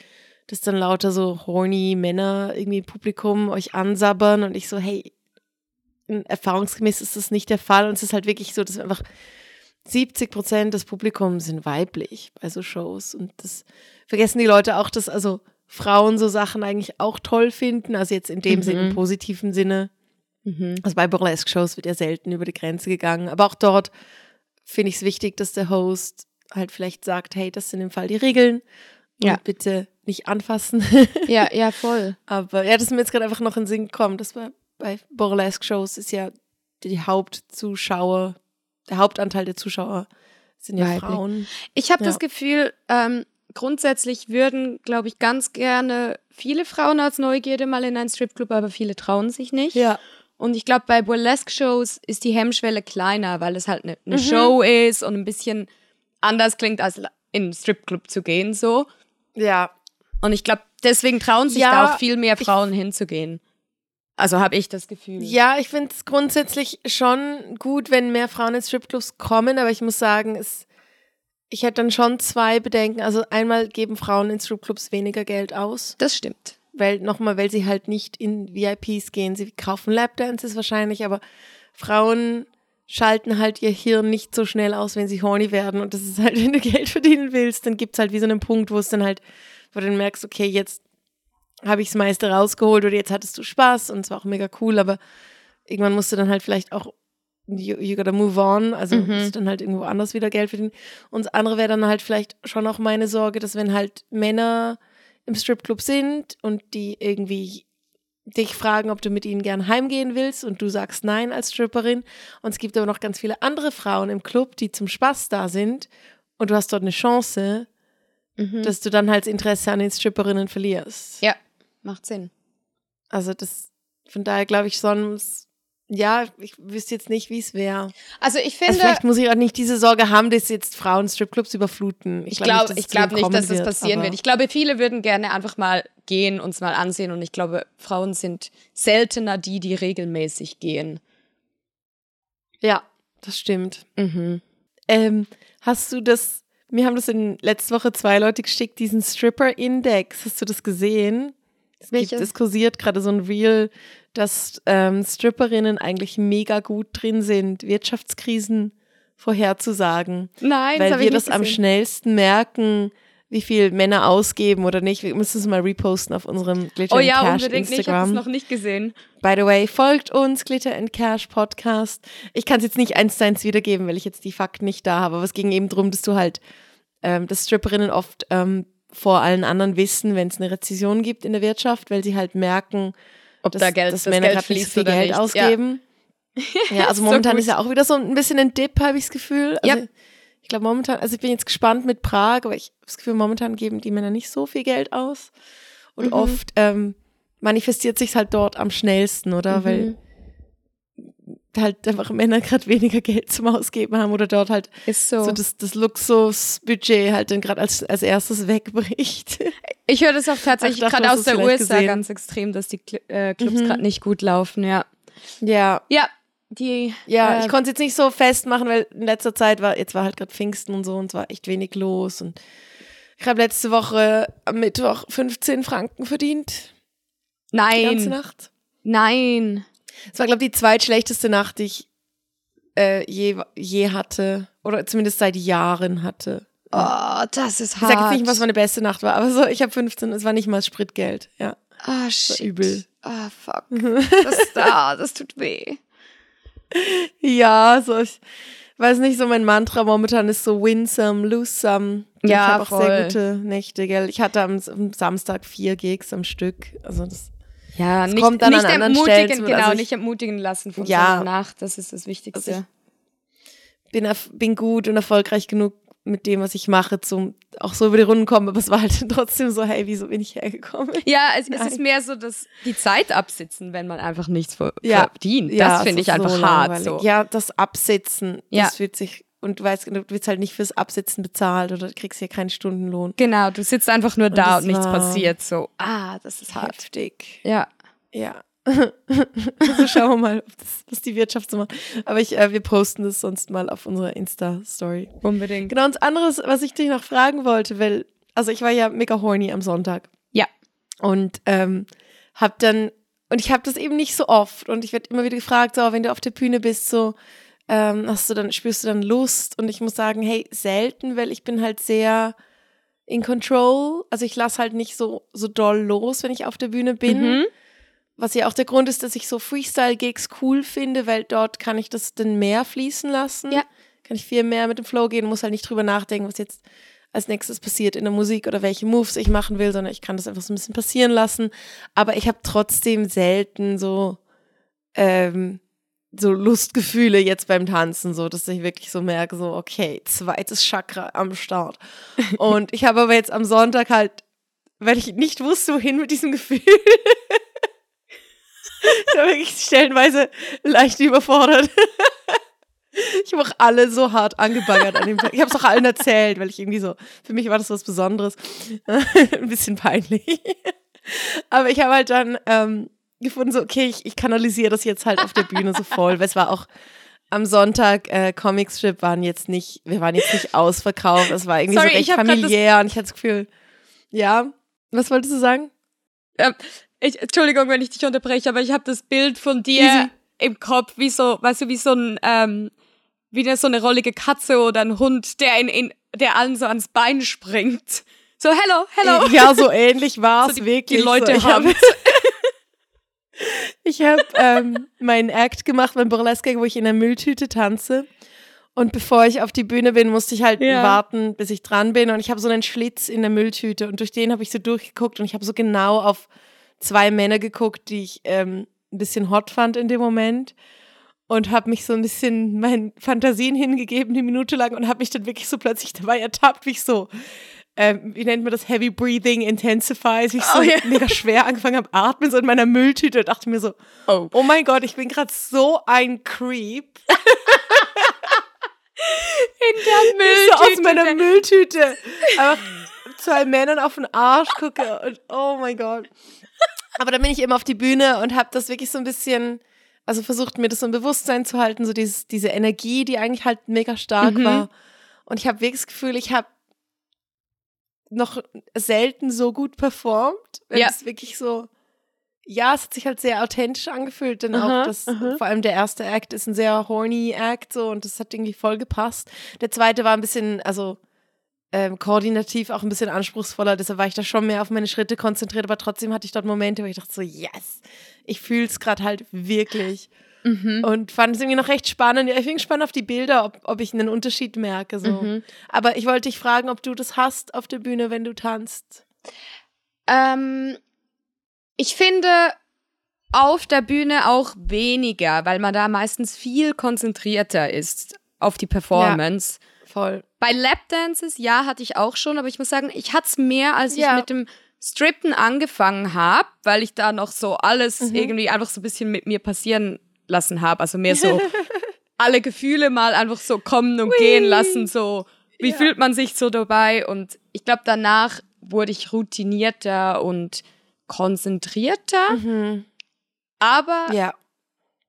A: dass dann lauter so horny Männer irgendwie im Publikum euch ansabbern. Und ich so, hey, erfahrungsgemäß ist das nicht der Fall. Und es ist halt wirklich so, dass wir einfach 70 Prozent des Publikums sind weiblich bei so Shows und das vergessen die Leute auch, dass also Frauen so Sachen eigentlich auch toll finden, also jetzt in dem
B: Mhm.
A: Sinne, im positiven Sinne.
B: Mhm.
A: Also bei Burlesque-Shows wird ja selten über die Grenze gegangen. Aber auch dort finde ich es wichtig, dass der Host halt vielleicht sagt, hey, das sind im Fall die Regeln. Und
B: Ja.
A: bitte nicht anfassen.
B: Ja, ja, voll.
A: Aber ja, das ist mir jetzt gerade einfach noch in den Sinn gekommen. Das war bei Burlesque-Shows ist ja die Hauptzuschauer, der Hauptanteil der Zuschauer sind ja
B: Weiblich.
A: Frauen.
B: Ich habe
A: Ja.
B: das Gefühl, ähm, grundsätzlich würden, glaube ich, ganz gerne viele Frauen als Neugierde mal in einen Stripclub, aber viele trauen sich nicht.
A: Ja.
B: Und ich glaube, bei Burlesque-Shows ist die Hemmschwelle kleiner, weil es halt eine ne
A: Mhm.
B: Show ist und ein bisschen anders klingt, als in einen Stripclub zu gehen, so.
A: Ja.
B: Und ich glaube, deswegen trauen sich
A: Ja,
B: da auch viel mehr Frauen hinzugehen. Also habe ich das Gefühl.
A: Ja, ich finde es grundsätzlich schon gut, wenn mehr Frauen in Stripclubs kommen, aber ich muss sagen, es Ich hätte dann schon zwei Bedenken. Also einmal geben Frauen in Stripclubs weniger Geld aus.
B: Das stimmt.
A: Weil, nochmal, weil sie halt nicht in VIPs gehen. Sie kaufen Lapdances wahrscheinlich, aber Frauen schalten halt ihr Hirn nicht so schnell aus, wenn sie horny werden. Und das ist halt, wenn du Geld verdienen willst, dann gibt es halt wie so einen Punkt, wo es dann halt, wo du dann merkst, okay, jetzt habe ich das meiste rausgeholt oder jetzt hattest du Spaß und es war auch mega cool, aber irgendwann musst du dann halt vielleicht auch you, you gotta move on, also mhm. musst dann halt irgendwo anders wieder Geld verdienen. Und das andere wäre dann halt vielleicht schon auch meine Sorge, dass wenn halt Männer im Stripclub sind und die irgendwie dich fragen, ob du mit ihnen gern heimgehen willst und du sagst nein als Stripperin. Und es gibt aber noch ganz viele andere Frauen im Club, die zum Spaß da sind und du hast dort eine Chance, mhm. dass du dann halt das Interesse an den Stripperinnen verlierst.
B: Ja, macht Sinn.
A: Also das, von daher glaube ich sonst ja, ich wüsste jetzt nicht, wie es wäre.
B: Also ich also finde. Also
A: vielleicht muss ich auch nicht diese Sorge haben, dass jetzt Frauen Stripclubs überfluten.
B: Ich glaube ich glaube glaub nicht, dass das passieren wird. Ich glaube, viele würden gerne einfach mal gehen, uns mal ansehen. Und ich glaube, Frauen sind seltener die, die regelmäßig gehen.
A: Ja, das stimmt. Mhm. Ähm, hast du das, mir haben das in letzter Woche zwei Leute geschickt, diesen Stripper-Index. Hast du das gesehen? Es, gibt, es kursiert gerade so ein Reel dass ähm, Stripperinnen eigentlich mega gut drin sind, Wirtschaftskrisen vorherzusagen.
B: Nein,
A: weil
B: das
A: wir das am schnellsten merken, wie viel Männer ausgeben oder nicht. Wir müssen es mal reposten auf unserem Glitter
B: oh,
A: and
B: ja,
A: Cash
B: unbedingt
A: Instagram.
B: Nicht, ich habe es noch nicht gesehen.
A: By the way, folgt uns Glitter and Cash Podcast. Ich kann es jetzt nicht eins zu eins wiedergeben, weil ich jetzt die Fakten nicht da habe. Aber es ging eben darum, dass du halt, ähm, dass Stripperinnen oft ähm, vor allen anderen wissen, wenn es eine Rezession gibt in der Wirtschaft, weil sie halt merken,
B: ob
A: dass,
B: da Geld,
A: dass das Männer gerade nicht viel Geld nicht. ausgeben. Ja, ja also momentan so ist ja auch wieder so ein bisschen ein Dip, habe ich das Gefühl. Also
B: ja.
A: Ich glaube momentan, also ich bin jetzt gespannt mit Prag, aber ich habe das Gefühl, momentan geben die Männer nicht so viel Geld aus. Und mhm. oft ähm, manifestiert sich halt dort am schnellsten, oder? Mhm. Weil halt einfach Männer gerade weniger Geld zum Ausgeben haben oder dort halt
B: ist so,
A: so das, das Luxusbudget halt dann gerade als, als erstes wegbricht.
B: Ich höre das auch tatsächlich gerade aus der USA gesehen. ganz extrem, dass die äh, Clubs mhm. gerade nicht gut laufen, ja.
A: Ja.
B: Ja. Die,
A: ja, äh, ich konnte es jetzt nicht so festmachen, weil in letzter Zeit war, jetzt war halt gerade Pfingsten und so und es war echt wenig los und ich habe letzte Woche am Mittwoch 15 Franken verdient.
B: Nein. Die
A: ganze Nacht.
B: Nein.
A: Es war, glaube ich, die zweitschlechteste Nacht, die ich äh, je, je hatte. Oder zumindest seit Jahren hatte.
B: Oh, das ist
A: hart. Ich sage jetzt nicht, was meine beste Nacht war, aber so, ich habe 15, es war nicht mal Spritgeld, ja.
B: Ah, oh, shit.
A: übel.
B: Ah, oh, fuck. Das, ah, das tut weh.
A: Ja, so, ich weiß nicht, so mein Mantra momentan ist so win some, lose some.
B: Ja, ich
A: habe auch
B: voll.
A: sehr gute Nächte, gell. Ich hatte am, am Samstag vier Gigs am Stück, also das
B: ja,
A: es
B: nicht,
A: kommt dann
B: nicht
A: an
B: ermutigen,
A: Stellen,
B: genau,
A: also ich,
B: nicht ermutigen lassen von
A: ja,
B: so Nacht, das ist das Wichtigste.
A: Also bin, bin gut und erfolgreich genug mit dem, was ich mache, zum auch so über die Runden kommen, aber es war halt trotzdem so, hey, wieso bin ich hergekommen?
B: Ja, es, es ist mehr so, dass die Zeit absitzen, wenn man einfach nichts ja. verdient. Ja, das finde ich einfach so hart. So.
A: Ja, das Absitzen,
B: ja.
A: das fühlt sich und du weißt, du wirst halt nicht fürs Absitzen bezahlt oder kriegst hier keinen Stundenlohn.
B: Genau, du sitzt einfach nur und da und nichts passiert. So, ah, das ist hart.
A: heftig.
B: Ja.
A: Ja. also schauen wir mal, das, was die Wirtschaft so macht. Aber ich, äh, wir posten das sonst mal auf unserer Insta-Story.
B: Unbedingt.
A: Genau, und anderes, was ich dich noch fragen wollte, weil, also ich war ja mega horny am Sonntag.
B: Ja.
A: Und ähm, hab dann, und ich habe das eben nicht so oft. Und ich werde immer wieder gefragt, so, wenn du auf der Bühne bist, so, ähm, hast du dann, spürst du dann Lust? Und ich muss sagen, hey, selten, weil ich bin halt sehr in control. Also ich lasse halt nicht so, so doll los, wenn ich auf der Bühne bin. Mhm. Was ja auch der Grund ist, dass ich so Freestyle-Gigs cool finde, weil dort kann ich das dann mehr fließen lassen.
B: Ja.
A: Kann ich viel mehr mit dem Flow gehen, muss halt nicht drüber nachdenken, was jetzt als nächstes passiert in der Musik oder welche Moves ich machen will, sondern ich kann das einfach so ein bisschen passieren lassen. Aber ich habe trotzdem selten so, ähm, so Lustgefühle jetzt beim Tanzen, so dass ich wirklich so merke, so, okay, zweites Chakra am Start. Und ich habe aber jetzt am Sonntag halt, weil ich nicht wusste, wohin mit diesem Gefühl, ich war wirklich stellenweise leicht überfordert. Ich habe auch alle so hart angebaggert an dem Tag. Ich habe es auch allen erzählt, weil ich irgendwie so, für mich war das was Besonderes. Ein bisschen peinlich. Aber ich habe halt dann ähm, gefunden, so, okay, ich, ich kanalisiere das jetzt halt auf der Bühne so voll, weil es war auch am Sonntag äh, Comic Strip waren jetzt nicht, wir waren jetzt nicht ausverkauft. Es war irgendwie
B: Sorry,
A: so recht familiär und ich hatte das Gefühl, ja. Was wolltest du sagen?
B: Ähm, ich, Entschuldigung, wenn ich dich unterbreche, aber ich habe das Bild von dir
A: Easy.
B: im Kopf, wie so, weißt du, wie so ein, ähm, wie eine, so eine rollige Katze oder ein Hund, der in, in der allen so ans Bein springt. So, hello, hello.
A: Ja, so ähnlich war es
B: So die-
A: wirklich.
B: die Leute
A: so,
B: haben-
A: hab- Ich habe ähm, meinen Act gemacht beim Burlesque, wo ich in der Mülltüte tanze. Und bevor ich auf die Bühne bin, musste ich halt
B: Ja.
A: warten, bis ich dran bin. Und ich habe so einen Schlitz in der Mülltüte und durch den habe ich so durchgeguckt und ich habe so genau auf zwei Männer geguckt, die ich ähm, ein bisschen hot fand in dem Moment. Und habe mich so ein bisschen meinen Fantasien hingegeben, die Minute lang, und habe mich dann wirklich so plötzlich dabei ertappt, wie ich so, ähm, wie nennt man das, Heavy Breathing Intensifies, ich so
B: Oh, ja.
A: mega schwer angefangen habe, atmen so in meiner Mülltüte und dachte mir so,
B: Oh.
A: oh mein Gott, ich bin gerade so ein Creep.
B: In der
A: Ich so aus meiner Mülltüte einfach zwei Männern auf den Arsch gucke und oh mein Gott. Aber dann bin ich eben auf die Bühne und habe das wirklich so ein bisschen, also versucht mir das so im Bewusstsein zu halten, so dieses, diese Energie, die eigentlich halt mega stark
B: Mhm.
A: war. Und ich habe wirklich das Gefühl, ich habe noch selten so gut performt.
B: Ja.
A: es wirklich so, ja, es hat sich halt sehr authentisch angefühlt, denn
B: Aha,
A: auch das,
B: aha.
A: vor allem der erste Act ist ein sehr horny Act so und das hat irgendwie voll gepasst. Der zweite war ein bisschen, also ähm, koordinativ auch ein bisschen anspruchsvoller, deshalb war ich da schon mehr auf meine Schritte konzentriert, aber trotzdem hatte ich dort Momente, wo ich dachte so, yes, ich fühle es gerade halt wirklich.
B: Mhm.
A: Und fand es irgendwie noch recht spannend. Ja, Ich bin gespannt auf die Bilder, ob, ob ich einen Unterschied merke. So.
B: Mhm.
A: Aber ich wollte dich fragen, ob du das hast auf der Bühne, wenn du tanzt.
B: Ähm, ich finde auf der Bühne auch weniger, weil man da meistens viel konzentrierter ist auf die Performance.
A: Voll.
B: Bei Lapdances, ja, hatte ich auch schon, aber ich muss sagen, ich hatte es mehr, als
A: Ja.
B: ich mit dem Strippen angefangen habe, weil ich da noch so alles
A: Mhm.
B: irgendwie einfach so ein bisschen mit mir passieren lassen habe. Also mehr so alle Gefühle mal einfach so kommen und gehen lassen, so wie
A: Ja.
B: fühlt man sich so dabei? Und ich glaube, danach wurde ich routinierter und konzentrierter.
A: Mhm.
B: Aber
A: Ja.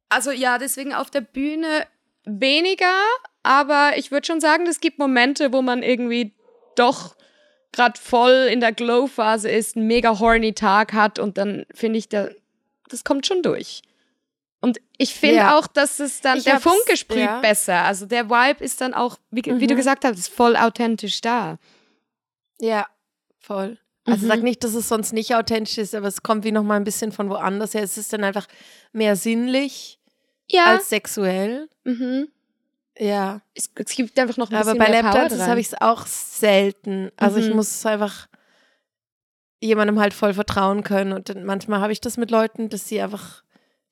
B: also ja, deswegen auf der Bühne weniger, aber ich würde schon sagen, es gibt Momente, wo man irgendwie doch gerade voll in der Glow-Phase ist, einen mega horny Tag hat und dann finde ich, der, das kommt schon durch. Und ich finde
A: Ja.
B: auch, dass es dann,
A: Ich
B: der Funke sprüht
A: ja.
B: besser. Also der Vibe ist dann auch, wie, wie du
A: Mhm.
B: gesagt hast, voll authentisch da.
A: Ja, voll. Also
B: Mhm.
A: sag nicht, dass es sonst nicht authentisch ist, aber es kommt wie noch mal ein bisschen von woanders her. Es ist dann einfach mehr sinnlich
B: Ja.
A: als sexuell.
B: mhm.
A: Ja.
B: es, es gibt einfach noch ein
A: Aber
B: bisschen
A: bei
B: mehr Power
A: Lapdances
B: dran.
A: habe ich es auch selten. Also ich
B: Mhm.
A: muss einfach jemandem halt voll vertrauen können. Und manchmal habe ich das mit Leuten, dass sie einfach,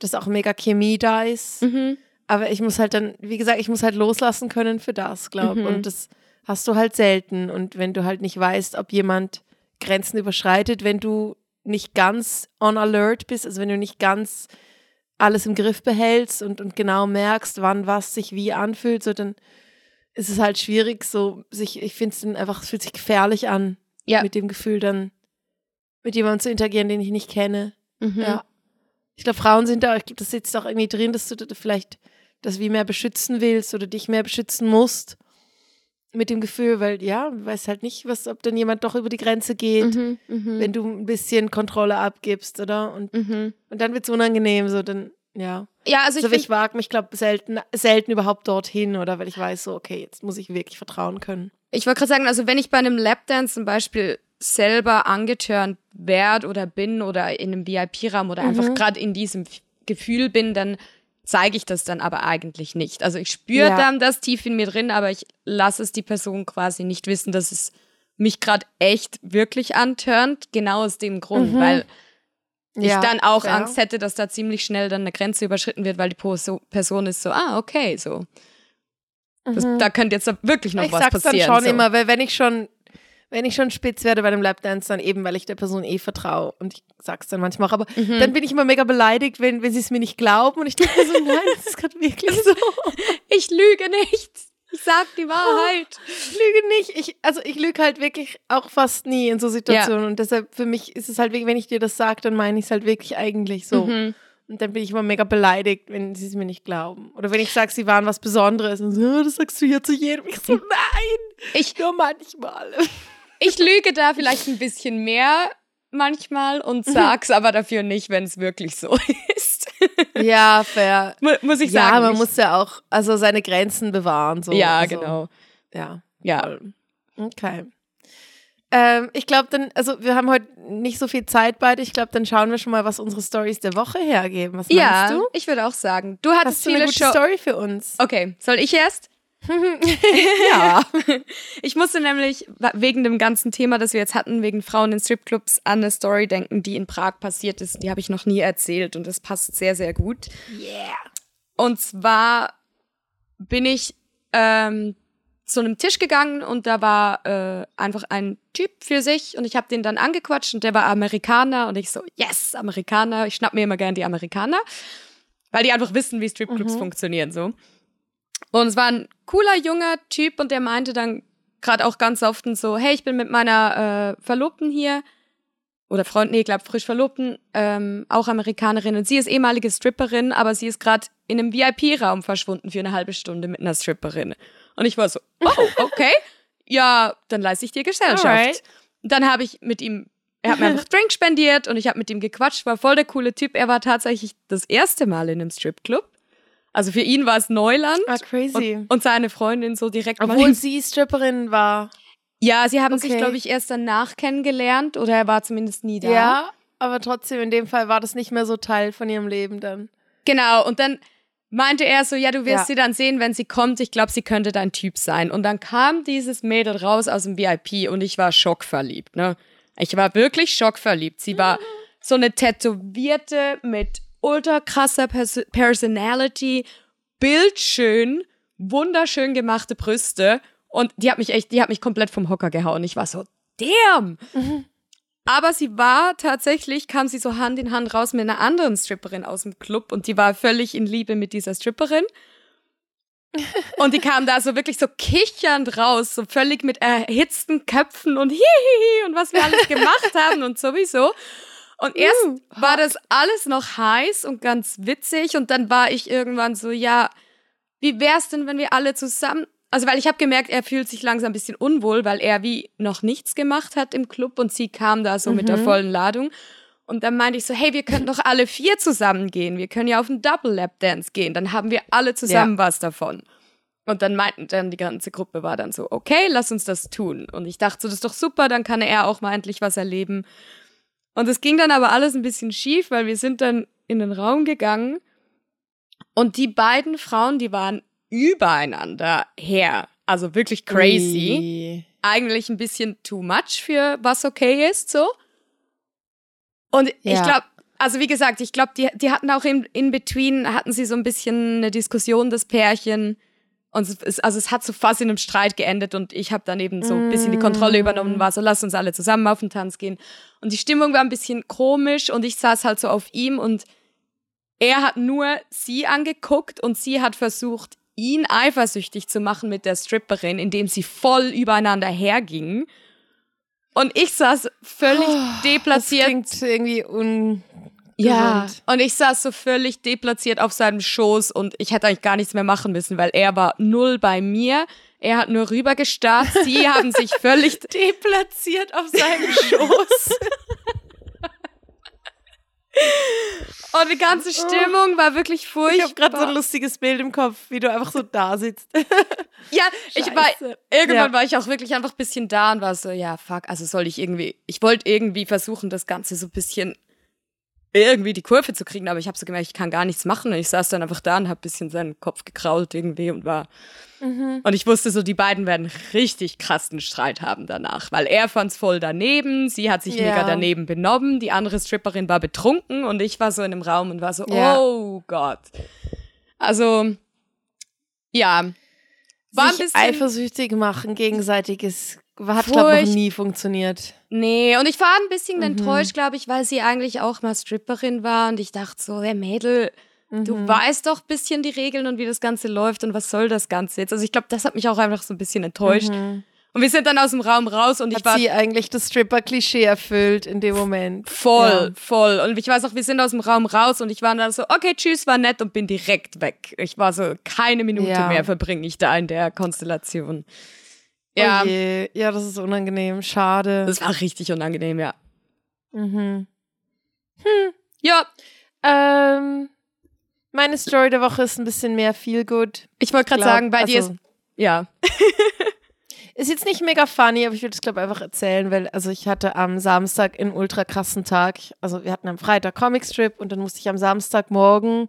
A: dass auch mega Chemie da ist.
B: Mhm.
A: Aber ich muss halt dann, wie gesagt, ich muss halt loslassen können für das, glaube
B: Mhm.
A: Und das hast du halt selten. Und wenn du halt nicht weißt, ob jemand Grenzen überschreitet, wenn du nicht ganz on alert bist, also wenn du nicht ganz alles im Griff behältst und, und genau merkst, wann was sich wie anfühlt, so dann ist es halt schwierig, so sich, ich finde es dann einfach, es fühlt sich gefährlich an,
B: Ja.
A: mit dem Gefühl dann mit jemandem zu interagieren, den ich nicht kenne.
B: Mhm.
A: Ja. Ich glaube, Frauen sind da, ich glaube, das sitzt auch irgendwie drin, dass du da vielleicht das wie mehr beschützen willst oder dich mehr beschützen musst. Mit dem Gefühl, weil ja, du weißt halt nicht, was, ob dann jemand doch über die Grenze geht,
B: Mhm. Mhm.
A: wenn du ein bisschen Kontrolle abgibst, oder? Und,
B: Mhm.
A: und dann wird es unangenehm, so dann, ja.
B: Ja, also ich
A: Also ich
B: find,
A: wage mich, glaube selten, selten überhaupt dorthin, oder weil ich weiß, so, okay, jetzt muss ich wirklich vertrauen können.
B: ich wollte gerade sagen, also wenn ich bei einem Lapdance zum Beispiel selber angeturnt werde oder bin oder in einem VIP-Raum oder einfach
A: Mhm.
B: gerade in diesem Gefühl bin, dann zeige ich das dann aber eigentlich nicht. Also ich spüre
A: Ja.
B: dann das tief in mir drin, aber ich lasse es die Person quasi nicht wissen, dass es mich gerade echt wirklich anturnt, genau aus dem Grund,
A: Mhm.
B: weil ich
A: Ja,
B: dann auch
A: fair.
B: Angst hätte, dass da ziemlich schnell dann eine Grenze überschritten wird, weil die Perso- Person ist so, ah, okay, so. Das,
A: Mhm.
B: Da könnte jetzt wirklich noch
A: ich
B: was
A: sag's
B: passieren.
A: dann schon
B: so.
A: immer, weil wenn ich schon, wenn ich schon spitz werde bei einem Lapdance, dann eben, weil ich der Person eh vertraue und ich sag's dann manchmal auch, aber
B: Mhm.
A: dann bin ich immer mega beleidigt, wenn, wenn sie es mir nicht glauben und ich denke mir so, nein, das ist gerade wirklich so.
B: Ich lüge nicht. Ich sag die Wahrheit.
A: Ich lüge nicht. Ich, also ich lüge halt wirklich auch fast nie in so Situationen und deshalb für mich ist es halt wirklich, wenn ich dir das sage, dann meine ich es halt wirklich eigentlich so.
B: Mhm.
A: Und dann bin ich immer mega beleidigt, wenn sie es mir nicht glauben. Oder wenn ich sage, sie waren was Besonderes. Und so, oh, das sagst du ja zu jedem. Ich so, nein, ich nur manchmal.
B: Ich lüge da vielleicht ein bisschen mehr manchmal und mhm. sag's aber dafür nicht, wenn es wirklich so ist.
A: Ja, fair.
B: Muss ich sagen.
A: Ja, man muss ja auch also seine Grenzen bewahren. So.
B: Ja,
A: also,
B: genau.
A: Ja.
B: Ja.
A: Okay. Ähm, ich glaube dann, also wir haben heute nicht so viel Zeit beide. Ich glaube, dann schauen wir schon mal, was unsere Stories der Woche hergeben. Was
B: ja,
A: meinst du?
B: ich würde auch sagen. Du hattest
A: Hast du
B: viele
A: eine gute
B: Show
A: Story für uns?
B: Okay, soll ich erst?
A: Ja.
B: Ich musste nämlich wegen dem ganzen Thema, das wir jetzt hatten, wegen Frauen in Stripclubs, an eine Story denken, die in Prag passiert ist. Die habe ich noch nie erzählt und das passt sehr, sehr gut.
A: Yeah.
B: Und zwar bin ich ähm, zu einem Tisch gegangen und da war äh, einfach ein Typ für sich und ich habe den dann angequatscht und der war Amerikaner und ich so, yes, Amerikaner. Ich schnapp mir immer gern die Amerikaner, weil die einfach wissen, wie Stripclubs mhm. funktionieren so. Und es war ein cooler junger Typ und der meinte dann gerade auch ganz oft so, hey, ich bin mit meiner äh, Verlobten hier oder Freund, nee, ich glaube frisch Verlobten, ähm, auch Amerikanerin und sie ist ehemalige Stripperin, aber sie ist gerade in einem VIP-Raum verschwunden für eine halbe Stunde mit einer Stripperin. Und ich war so, oh, okay, ja, dann leiste ich dir Gesellschaft. Alright. Dann habe ich mit ihm, er hat mir einfach Drink spendiert und ich habe mit ihm gequatscht, war voll der coole Typ. Er war tatsächlich das erste Mal in einem Stripclub. Also für ihn war es Neuland.
A: Ah, crazy.
B: Und, und seine Freundin so direkt
A: Obwohl sie Stripperin war.
B: Ja, sie haben okay. sich, glaube ich, erst danach kennengelernt oder er war zumindest nie da.
A: Ja, aber trotzdem, in dem Fall war das nicht mehr so Teil von ihrem Leben dann.
B: Genau, und dann meinte er so, ja, du wirst ja. sie dann sehen, wenn sie kommt. Ich glaube, sie könnte dein Typ sein. Und dann kam dieses Mädel raus aus dem VIP und ich war schockverliebt, ne? Ich war wirklich schockverliebt. Sie war so eine Tätowierte mit ultra krasser Pers Personality, bildschön, wunderschön gemachte Brüste. Und die hat mich echt, die hat mich komplett vom Hocker gehauen. Ich war so, damn! Mhm. Aber sie war tatsächlich, kam sie so Hand in Hand raus mit einer anderen Stripperin aus dem Club und die war völlig in Liebe mit dieser Stripperin. Und die kam da so wirklich so kichernd raus, so völlig mit erhitzten Köpfen und hihihi und was wir alles gemacht haben und sowieso. Und erst uh, war das alles noch heiß und ganz witzig und dann war ich irgendwann so, ja, wie wär's denn, wenn wir alle zusammen also weil ich habe gemerkt, er fühlt sich langsam ein bisschen unwohl, weil er wie noch nichts gemacht hat im Club und sie kam da so mhm. mit der mhm. vollen Ladung. Und dann meinte ich so, hey, wir könnten doch alle vier zusammen gehen. Wir können ja auf einen Double Lap Dance gehen. Dann haben wir alle zusammen ja. was davon. Und dann meinten dann die ganze Gruppe war dann so, okay, lass uns das tun. Und ich dachte so, das ist doch super, dann kann er auch mal endlich was erleben. Und es ging dann aber alles ein bisschen schief, weil wir sind dann in den Raum gegangen und die beiden Frauen, die waren übereinander her. Also wirklich crazy. Ui. Eigentlich ein bisschen too much für was okay ist, so. Und ja. ich glaube, also wie gesagt, ich glaube, die, die hatten auch in, in between, hatten sie so ein bisschen eine Diskussion, das Pärchen. Und es, also es hat so fast in einem Streit geendet und ich habe dann eben so ein bisschen die Kontrolle mm. übernommen, war so, lass uns alle zusammen auf den Tanz gehen. Und die Stimmung war ein bisschen komisch und ich saß halt so auf ihm und er hat nur sie angeguckt und sie hat versucht, ihn eifersüchtig zu machen mit der Stripperin, indem sie voll übereinander hergingen. Und ich saß völlig oh, deplatziert. Das
A: klingt irgendwie un
B: ja, und ich saß so völlig deplatziert auf seinem Schoß und ich hätte eigentlich gar nichts mehr machen müssen, weil er war null bei mir. Er hat nur rübergestarrt. Sie haben sich völlig
A: deplatziert auf seinem Schoß.
B: Und die ganze oh. Stimmung war wirklich furchtbar.
A: Ich habe gerade so ein lustiges Bild im Kopf, wie du einfach so da sitzt.
B: ja, ich war irgendwann ja. war ich auch wirklich einfach ein bisschen da und war so, ja, fuck, also soll ich irgendwie ich wollte irgendwie versuchen, das ganze so ein bisschen irgendwie die Kurve zu kriegen, aber ich habe so gemerkt, ich kann gar nichts machen und ich saß dann einfach da und habe ein bisschen seinen Kopf gekrault irgendwie und war mhm. und ich wusste so, die beiden werden richtig krassen Streit haben danach, weil er fand's voll daneben, sie hat sich ja. mega daneben benommen, die andere Stripperin war betrunken und ich war so in einem Raum und war so, ja. oh Gott. Also ja,
A: war sich ein bisschen eifersüchtig machen gegenseitiges hat, glaube ich, noch nie funktioniert.
B: Nee, und ich war ein bisschen mhm. enttäuscht, glaube ich, weil sie eigentlich auch mal Stripperin war und ich dachte so, der Mädel, mhm. du weißt doch ein bisschen die Regeln und wie das Ganze läuft und was soll das Ganze jetzt? Also ich glaube, das hat mich auch einfach so ein bisschen enttäuscht. Mhm. Und wir sind dann aus dem Raum raus und ich
A: Hat
B: war
A: sie eigentlich das Stripper-Klischee erfüllt in dem Moment.
B: voll,
A: Ja.
B: voll. Und ich weiß auch, wir sind aus dem Raum raus und ich war dann so, okay, tschüss, war nett und bin direkt weg. Ich war so, keine Minute
A: Ja.
B: mehr verbringe ich da in der Konstellation. Ja,
A: Oh ja, das ist unangenehm. Schade.
B: das war richtig unangenehm, ja.
A: mhm.
B: Ja,
A: ähm, meine Story der Woche ist ein bisschen mehr feel good.
B: ich wollte gerade sagen, bei dir
A: also-
B: ist, ja.
A: Ist jetzt nicht mega funny, aber ich würde es, glaube einfach erzählen, weil, also ich hatte am Samstag einen ultra krassen Tag. Ich- Also wir hatten am Freitag Comicstrip und dann musste ich am Samstagmorgen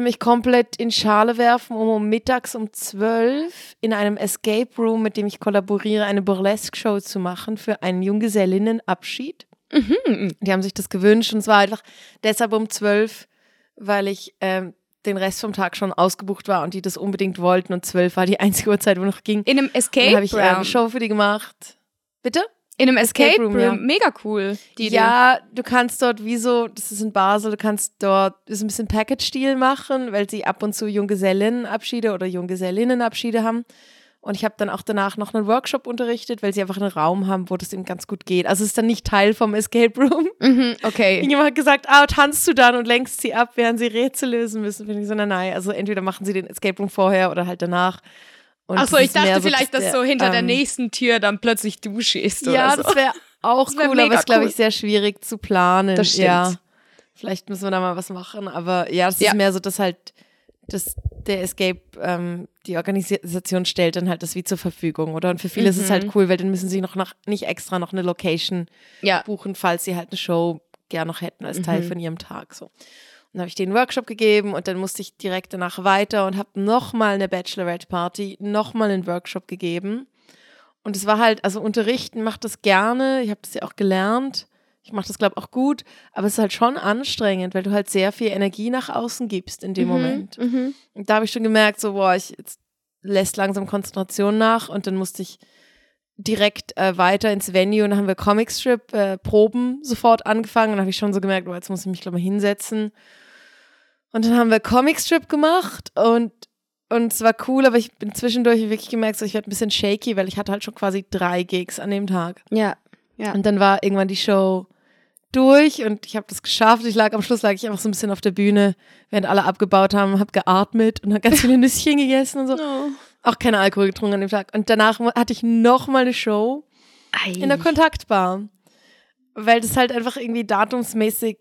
A: mich komplett in Schale werfen, um, um mittags um 12 in einem Escape Room, mit dem ich kollaboriere, eine Burlesque-Show zu machen für einen Junggesellinnenabschied. Die haben sich das gewünscht und es war einfach deshalb um 12, weil ich ähm, den Rest vom Tag schon ausgebucht war und die das unbedingt wollten und 12 war die einzige Uhrzeit, wo noch ging.
B: In einem Escape
A: habe ich eine
B: Room.
A: Show für die gemacht. Bitte?
B: In einem Escape,
A: Escape
B: Room,
A: Room, ja.
B: mega cool. Die Idee.
A: ja, du kannst dort, wie so, das ist in Basel, du kannst dort ist ein bisschen Package-Stil machen, weil sie ab und zu Junggesellinnenabschiede oder Junggesellinnenabschiede haben. Und ich habe dann auch danach noch einen Workshop unterrichtet, weil sie einfach einen Raum haben, wo das eben ganz gut geht. Also es ist dann nicht Teil vom Escape Room.
B: Mhm, okay.
A: Irgendjemand hat gesagt, ah, tanzt du dann und lenkst sie ab, während sie Rätsel lösen müssen. Finde ich so, nein, nein. Also entweder machen sie den Escape Room vorher oder halt danach.
B: Achso, ich
A: ist
B: dachte
A: so,
B: vielleicht, dass
A: der,
B: so hinter der
A: ähm,
B: nächsten Tür dann plötzlich du schießt oder
A: Ja,
B: so.
A: das wäre auch
B: Das wär
A: cool, aber ist, glaube
B: cool.
A: ich, sehr schwierig zu planen.
B: Das stimmt.
A: Ja. Vielleicht müssen wir da mal was machen. Aber ja, es
B: Ja.
A: ist mehr so, dass halt das, der Escape, ähm, die Organisation stellt dann halt das wie zur Verfügung, oder? Und für viele ist es
B: Mhm.
A: halt cool, weil dann müssen sie noch nach, nicht extra noch eine Location
B: ja.
A: buchen, falls sie halt eine Show gern noch hätten als Teil
B: Mhm.
A: von ihrem Tag. So. Dann habe ich den Workshop gegeben und dann musste ich direkt danach weiter und habe nochmal eine Bachelorette-Party, nochmal einen Workshop gegeben. Und es war halt, also unterrichten macht das gerne, ich habe das ja auch gelernt. Ich mache das, glaube ich, auch gut, aber es ist halt schon anstrengend, weil du halt sehr viel Energie nach außen gibst in dem Moment.
B: Mhm.
A: Und da habe ich schon gemerkt, so, boah, ich jetzt lässt langsam Konzentration nach und dann musste ich direkt äh, weiter ins Venue und dann haben wir Comicstrip äh, Proben sofort angefangen und dann habe ich schon so gemerkt, boah, jetzt muss ich mich glaube ich hinsetzen. Und dann haben wir Comicstrip gemacht und und es war cool, aber ich bin zwischendurch wirklich gemerkt, so ich werde ein bisschen shaky, weil ich hatte halt schon quasi drei Gigs an dem Tag.
B: Ja. Ja.
A: Und dann war irgendwann die Show durch und ich habe das geschafft. Ich lag am Schluss lag ich einfach so ein bisschen auf der Bühne, während alle abgebaut haben, habe geatmet und habe ganz viele Nüsschen gegessen und so. Auch keinen Alkohol getrunken an dem Tag. Und danach hatte ich noch mal eine Show in der Kontaktbar, weil das halt einfach irgendwie datumsmäßig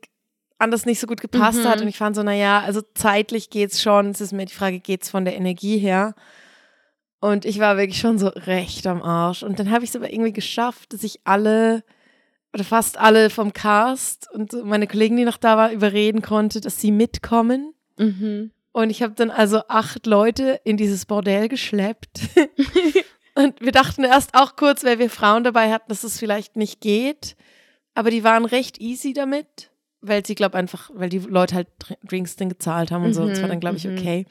A: anders nicht so gut gepasst
B: Mhm.
A: hat. Und ich fand so, naja, also zeitlich geht's schon. Es ist mir die Frage, geht's von der Energie her? Und ich war wirklich schon so recht am Arsch. Und dann habe ich es aber irgendwie geschafft, dass ich alle oder fast alle vom Cast und meine Kollegen, die noch da waren, überreden konnte, dass sie mitkommen.
B: Mhm.
A: Und ich habe dann also acht Leute in dieses Bordell geschleppt. und wir dachten erst auch kurz, weil wir Frauen dabei hatten, dass es vielleicht nicht geht. Aber die waren recht easy damit, weil sie, glaube einfach, weil die Leute halt Dr- Drinks dann gezahlt haben und so. Das war dann, glaube ich,
B: Mhm, mhm.
A: okay.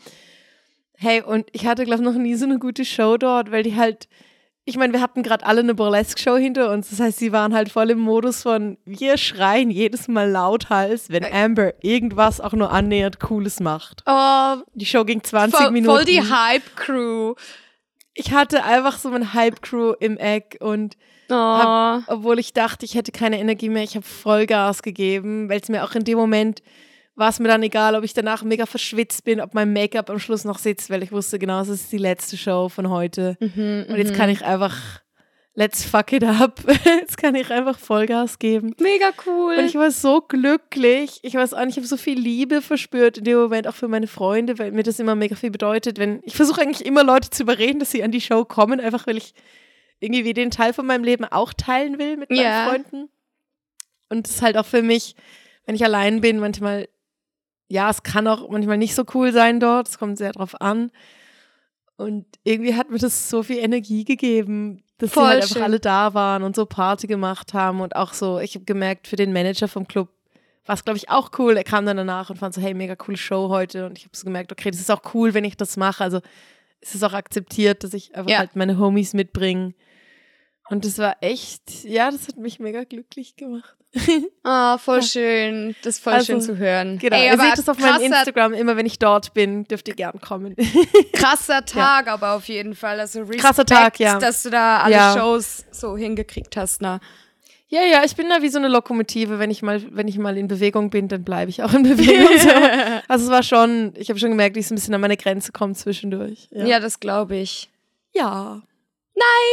A: Hey, und ich hatte, glaube ich, noch nie so eine gute Show dort, weil die halt, ich meine, wir hatten gerade alle eine Burlesque-Show hinter uns. Das heißt, sie waren halt voll im Modus von, wir schreien jedes Mal lauthals, wenn Amber irgendwas auch nur annähernd Cooles macht.
B: Oh,
A: Die Show ging 20
B: voll,
A: Minuten.
B: voll die Hype-Crew.
A: ich hatte einfach so eine Hype-Crew im Eck und
B: Oh.
A: hab, obwohl ich dachte, ich hätte keine Energie mehr, ich habe Vollgas gegeben, weil es mir auch in dem Moment war es mir dann egal, ob ich danach mega verschwitzt bin, ob mein Make-up am Schluss noch sitzt, weil ich wusste genau, es ist die letzte Show von heute.
B: Mhm,
A: Und jetzt kann ich einfach, let's fuck it up. Jetzt kann ich einfach Vollgas geben.
B: Mega cool.
A: Und ich war so glücklich. Ich weiß auch nicht, ich habe so viel Liebe verspürt in dem Moment, auch für meine Freunde, weil mir das immer mega viel bedeutet. Wenn ich versuche eigentlich immer Leute zu überreden, dass sie an die Show kommen, einfach weil ich irgendwie den Teil von meinem Leben auch teilen will mit meinen
B: Ja.
A: Freunden. Und es ist halt auch für mich, wenn ich allein bin, manchmal, ja, es kann auch manchmal nicht so cool sein dort. Es kommt sehr drauf an. Und irgendwie hat mir das so viel Energie gegeben, dass
B: Voll
A: sie halt einfach
B: schön.
A: alle da waren und so Party gemacht haben und auch so, ich habe gemerkt, für den Manager vom Club war es, glaube ich, auch cool. Er kam dann danach und fand so, hey, mega coole Show heute. Und ich habe so gemerkt, okay, das ist auch cool, wenn ich das mache. Also es ist auch akzeptiert, dass ich einfach
B: Ja.
A: halt meine Homies mitbringe. Und das war echt, ja, das hat mich mega glücklich gemacht.
B: Ah, voll schön. Das ist voll
A: Also,
B: schön zu hören.
A: Genau,
B: Ey,
A: ihr seht es auf meinem Instagram, immer wenn ich dort bin, dürft ihr gern kommen.
B: Krasser Tag aber auf jeden Fall. Also Respekt,
A: Krasser Tag, ja.
B: dass du da alle
A: Ja.
B: Shows so hingekriegt hast. Na.
A: Ja, ja, ich bin da wie so eine Lokomotive. Wenn ich mal, wenn ich mal in Bewegung bin, dann bleibe ich auch in Bewegung. so. Also es war schon, ich habe schon gemerkt, wie es ein bisschen an meine Grenze kommt zwischendurch.
B: Ja,
A: Ja.
B: das glaube ich.
A: ja.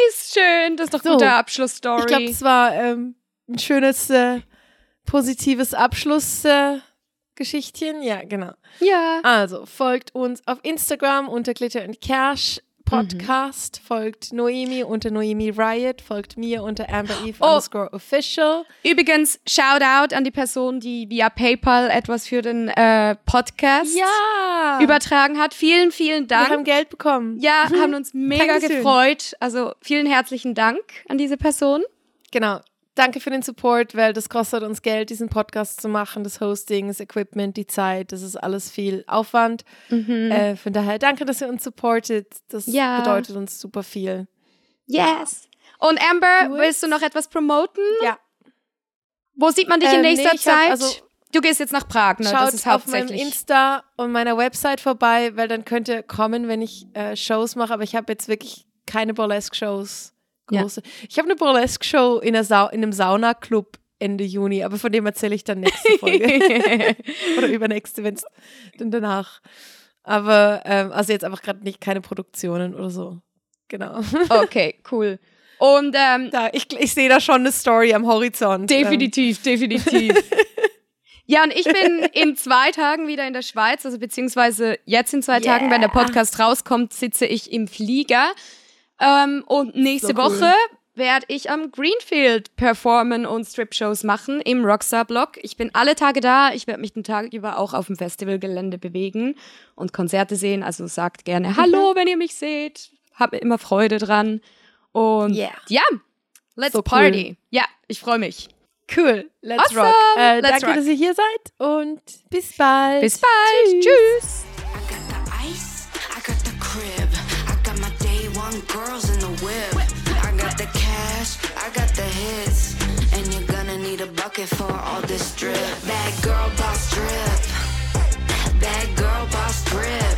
B: Ist schön, das ist doch
A: So.
B: gute Abschlussstory.
A: Ich glaube, das war ähm, ein schönes, äh, positives Abschlussgeschichtchen. Äh, ja, genau.
B: ja.
A: Also, folgt uns auf Instagram unter Glitter and Cash Podcast, folgt Noemi unter Noemi Riot, folgt mir unter Amber Eve
B: Oh.
A: underscore official.
B: Übrigens, Shoutout an die Person, die via PayPal etwas für den äh, Podcast
A: Ja!
B: übertragen hat. Vielen, vielen
A: wir haben
B: Dank.
A: Geld bekommen.
B: Ja, haben uns mega
A: Dankeschön.
B: gefreut. Also vielen herzlichen Dank an diese Person.
A: Genau. Danke für den Support, weil das kostet uns Geld, diesen Podcast zu machen, das Hosting, das Equipment, die Zeit, das ist alles viel Aufwand. Äh, von daher danke, dass ihr uns supportet. Das
B: Ja.
A: bedeutet uns super viel.
B: Yes. Und Amber,
A: Gut.
B: willst du noch etwas promoten?
A: Ja.
B: Wo sieht man dich in
A: Ähm,
B: nächster
A: nee, ich hab-
B: Zeit?
A: also-
B: du gehst jetzt nach Prag, ne?
A: Schaut
B: das ist
A: auf meinem
B: hauptsächlich.
A: Insta und meiner Website vorbei, weil dann könnt ihr kommen, wenn ich äh, Shows mache. Aber ich habe jetzt wirklich keine Burlesque-Shows.
B: Ja.
A: Große. Ich habe eine Burlesque-Show in, Sau in einem Saunaclub Ende Juni, aber von dem erzähle ich dann nächste Folge. Oder übernächste, wenn es dann danach. Aber ähm, also jetzt einfach gerade nicht keine Produktionen oder so. Genau.
B: okay, cool. Und ähm,
A: Da, ich ich sehe da schon eine Story am Horizont. Ähm,
B: definitiv, definitiv. ja, und ich bin in zwei Tagen wieder in der Schweiz, also beziehungsweise jetzt in zwei Tagen, wenn der Podcast rauskommt, sitze ich im Flieger. Ähm, und nächste
A: So cool.
B: Woche werde ich am Greenfield performen und Strip-Shows machen im Rockstar-Blog. Ich bin alle Tage da. Ich werde mich den Tag über auch auf dem Festivalgelände bewegen und Konzerte sehen. Also sagt gerne. Hallo, wenn ihr mich seht. Hab immer Freude dran. Und
A: Yeah.
B: ja, let's
A: So cool.
B: party. Ja, ich freue mich.
A: Cool. Let's
B: Awesome.
A: rock. Äh,
B: Let's
A: danke,
B: rock.
A: dass ihr hier seid und bis bald.
B: Bis bald. Tschüss.
C: I girls in the whip. I got the cash, I got the hits, and you're gonna need a bucket for all this drip. Bad girl boss drip, bad girl boss drip.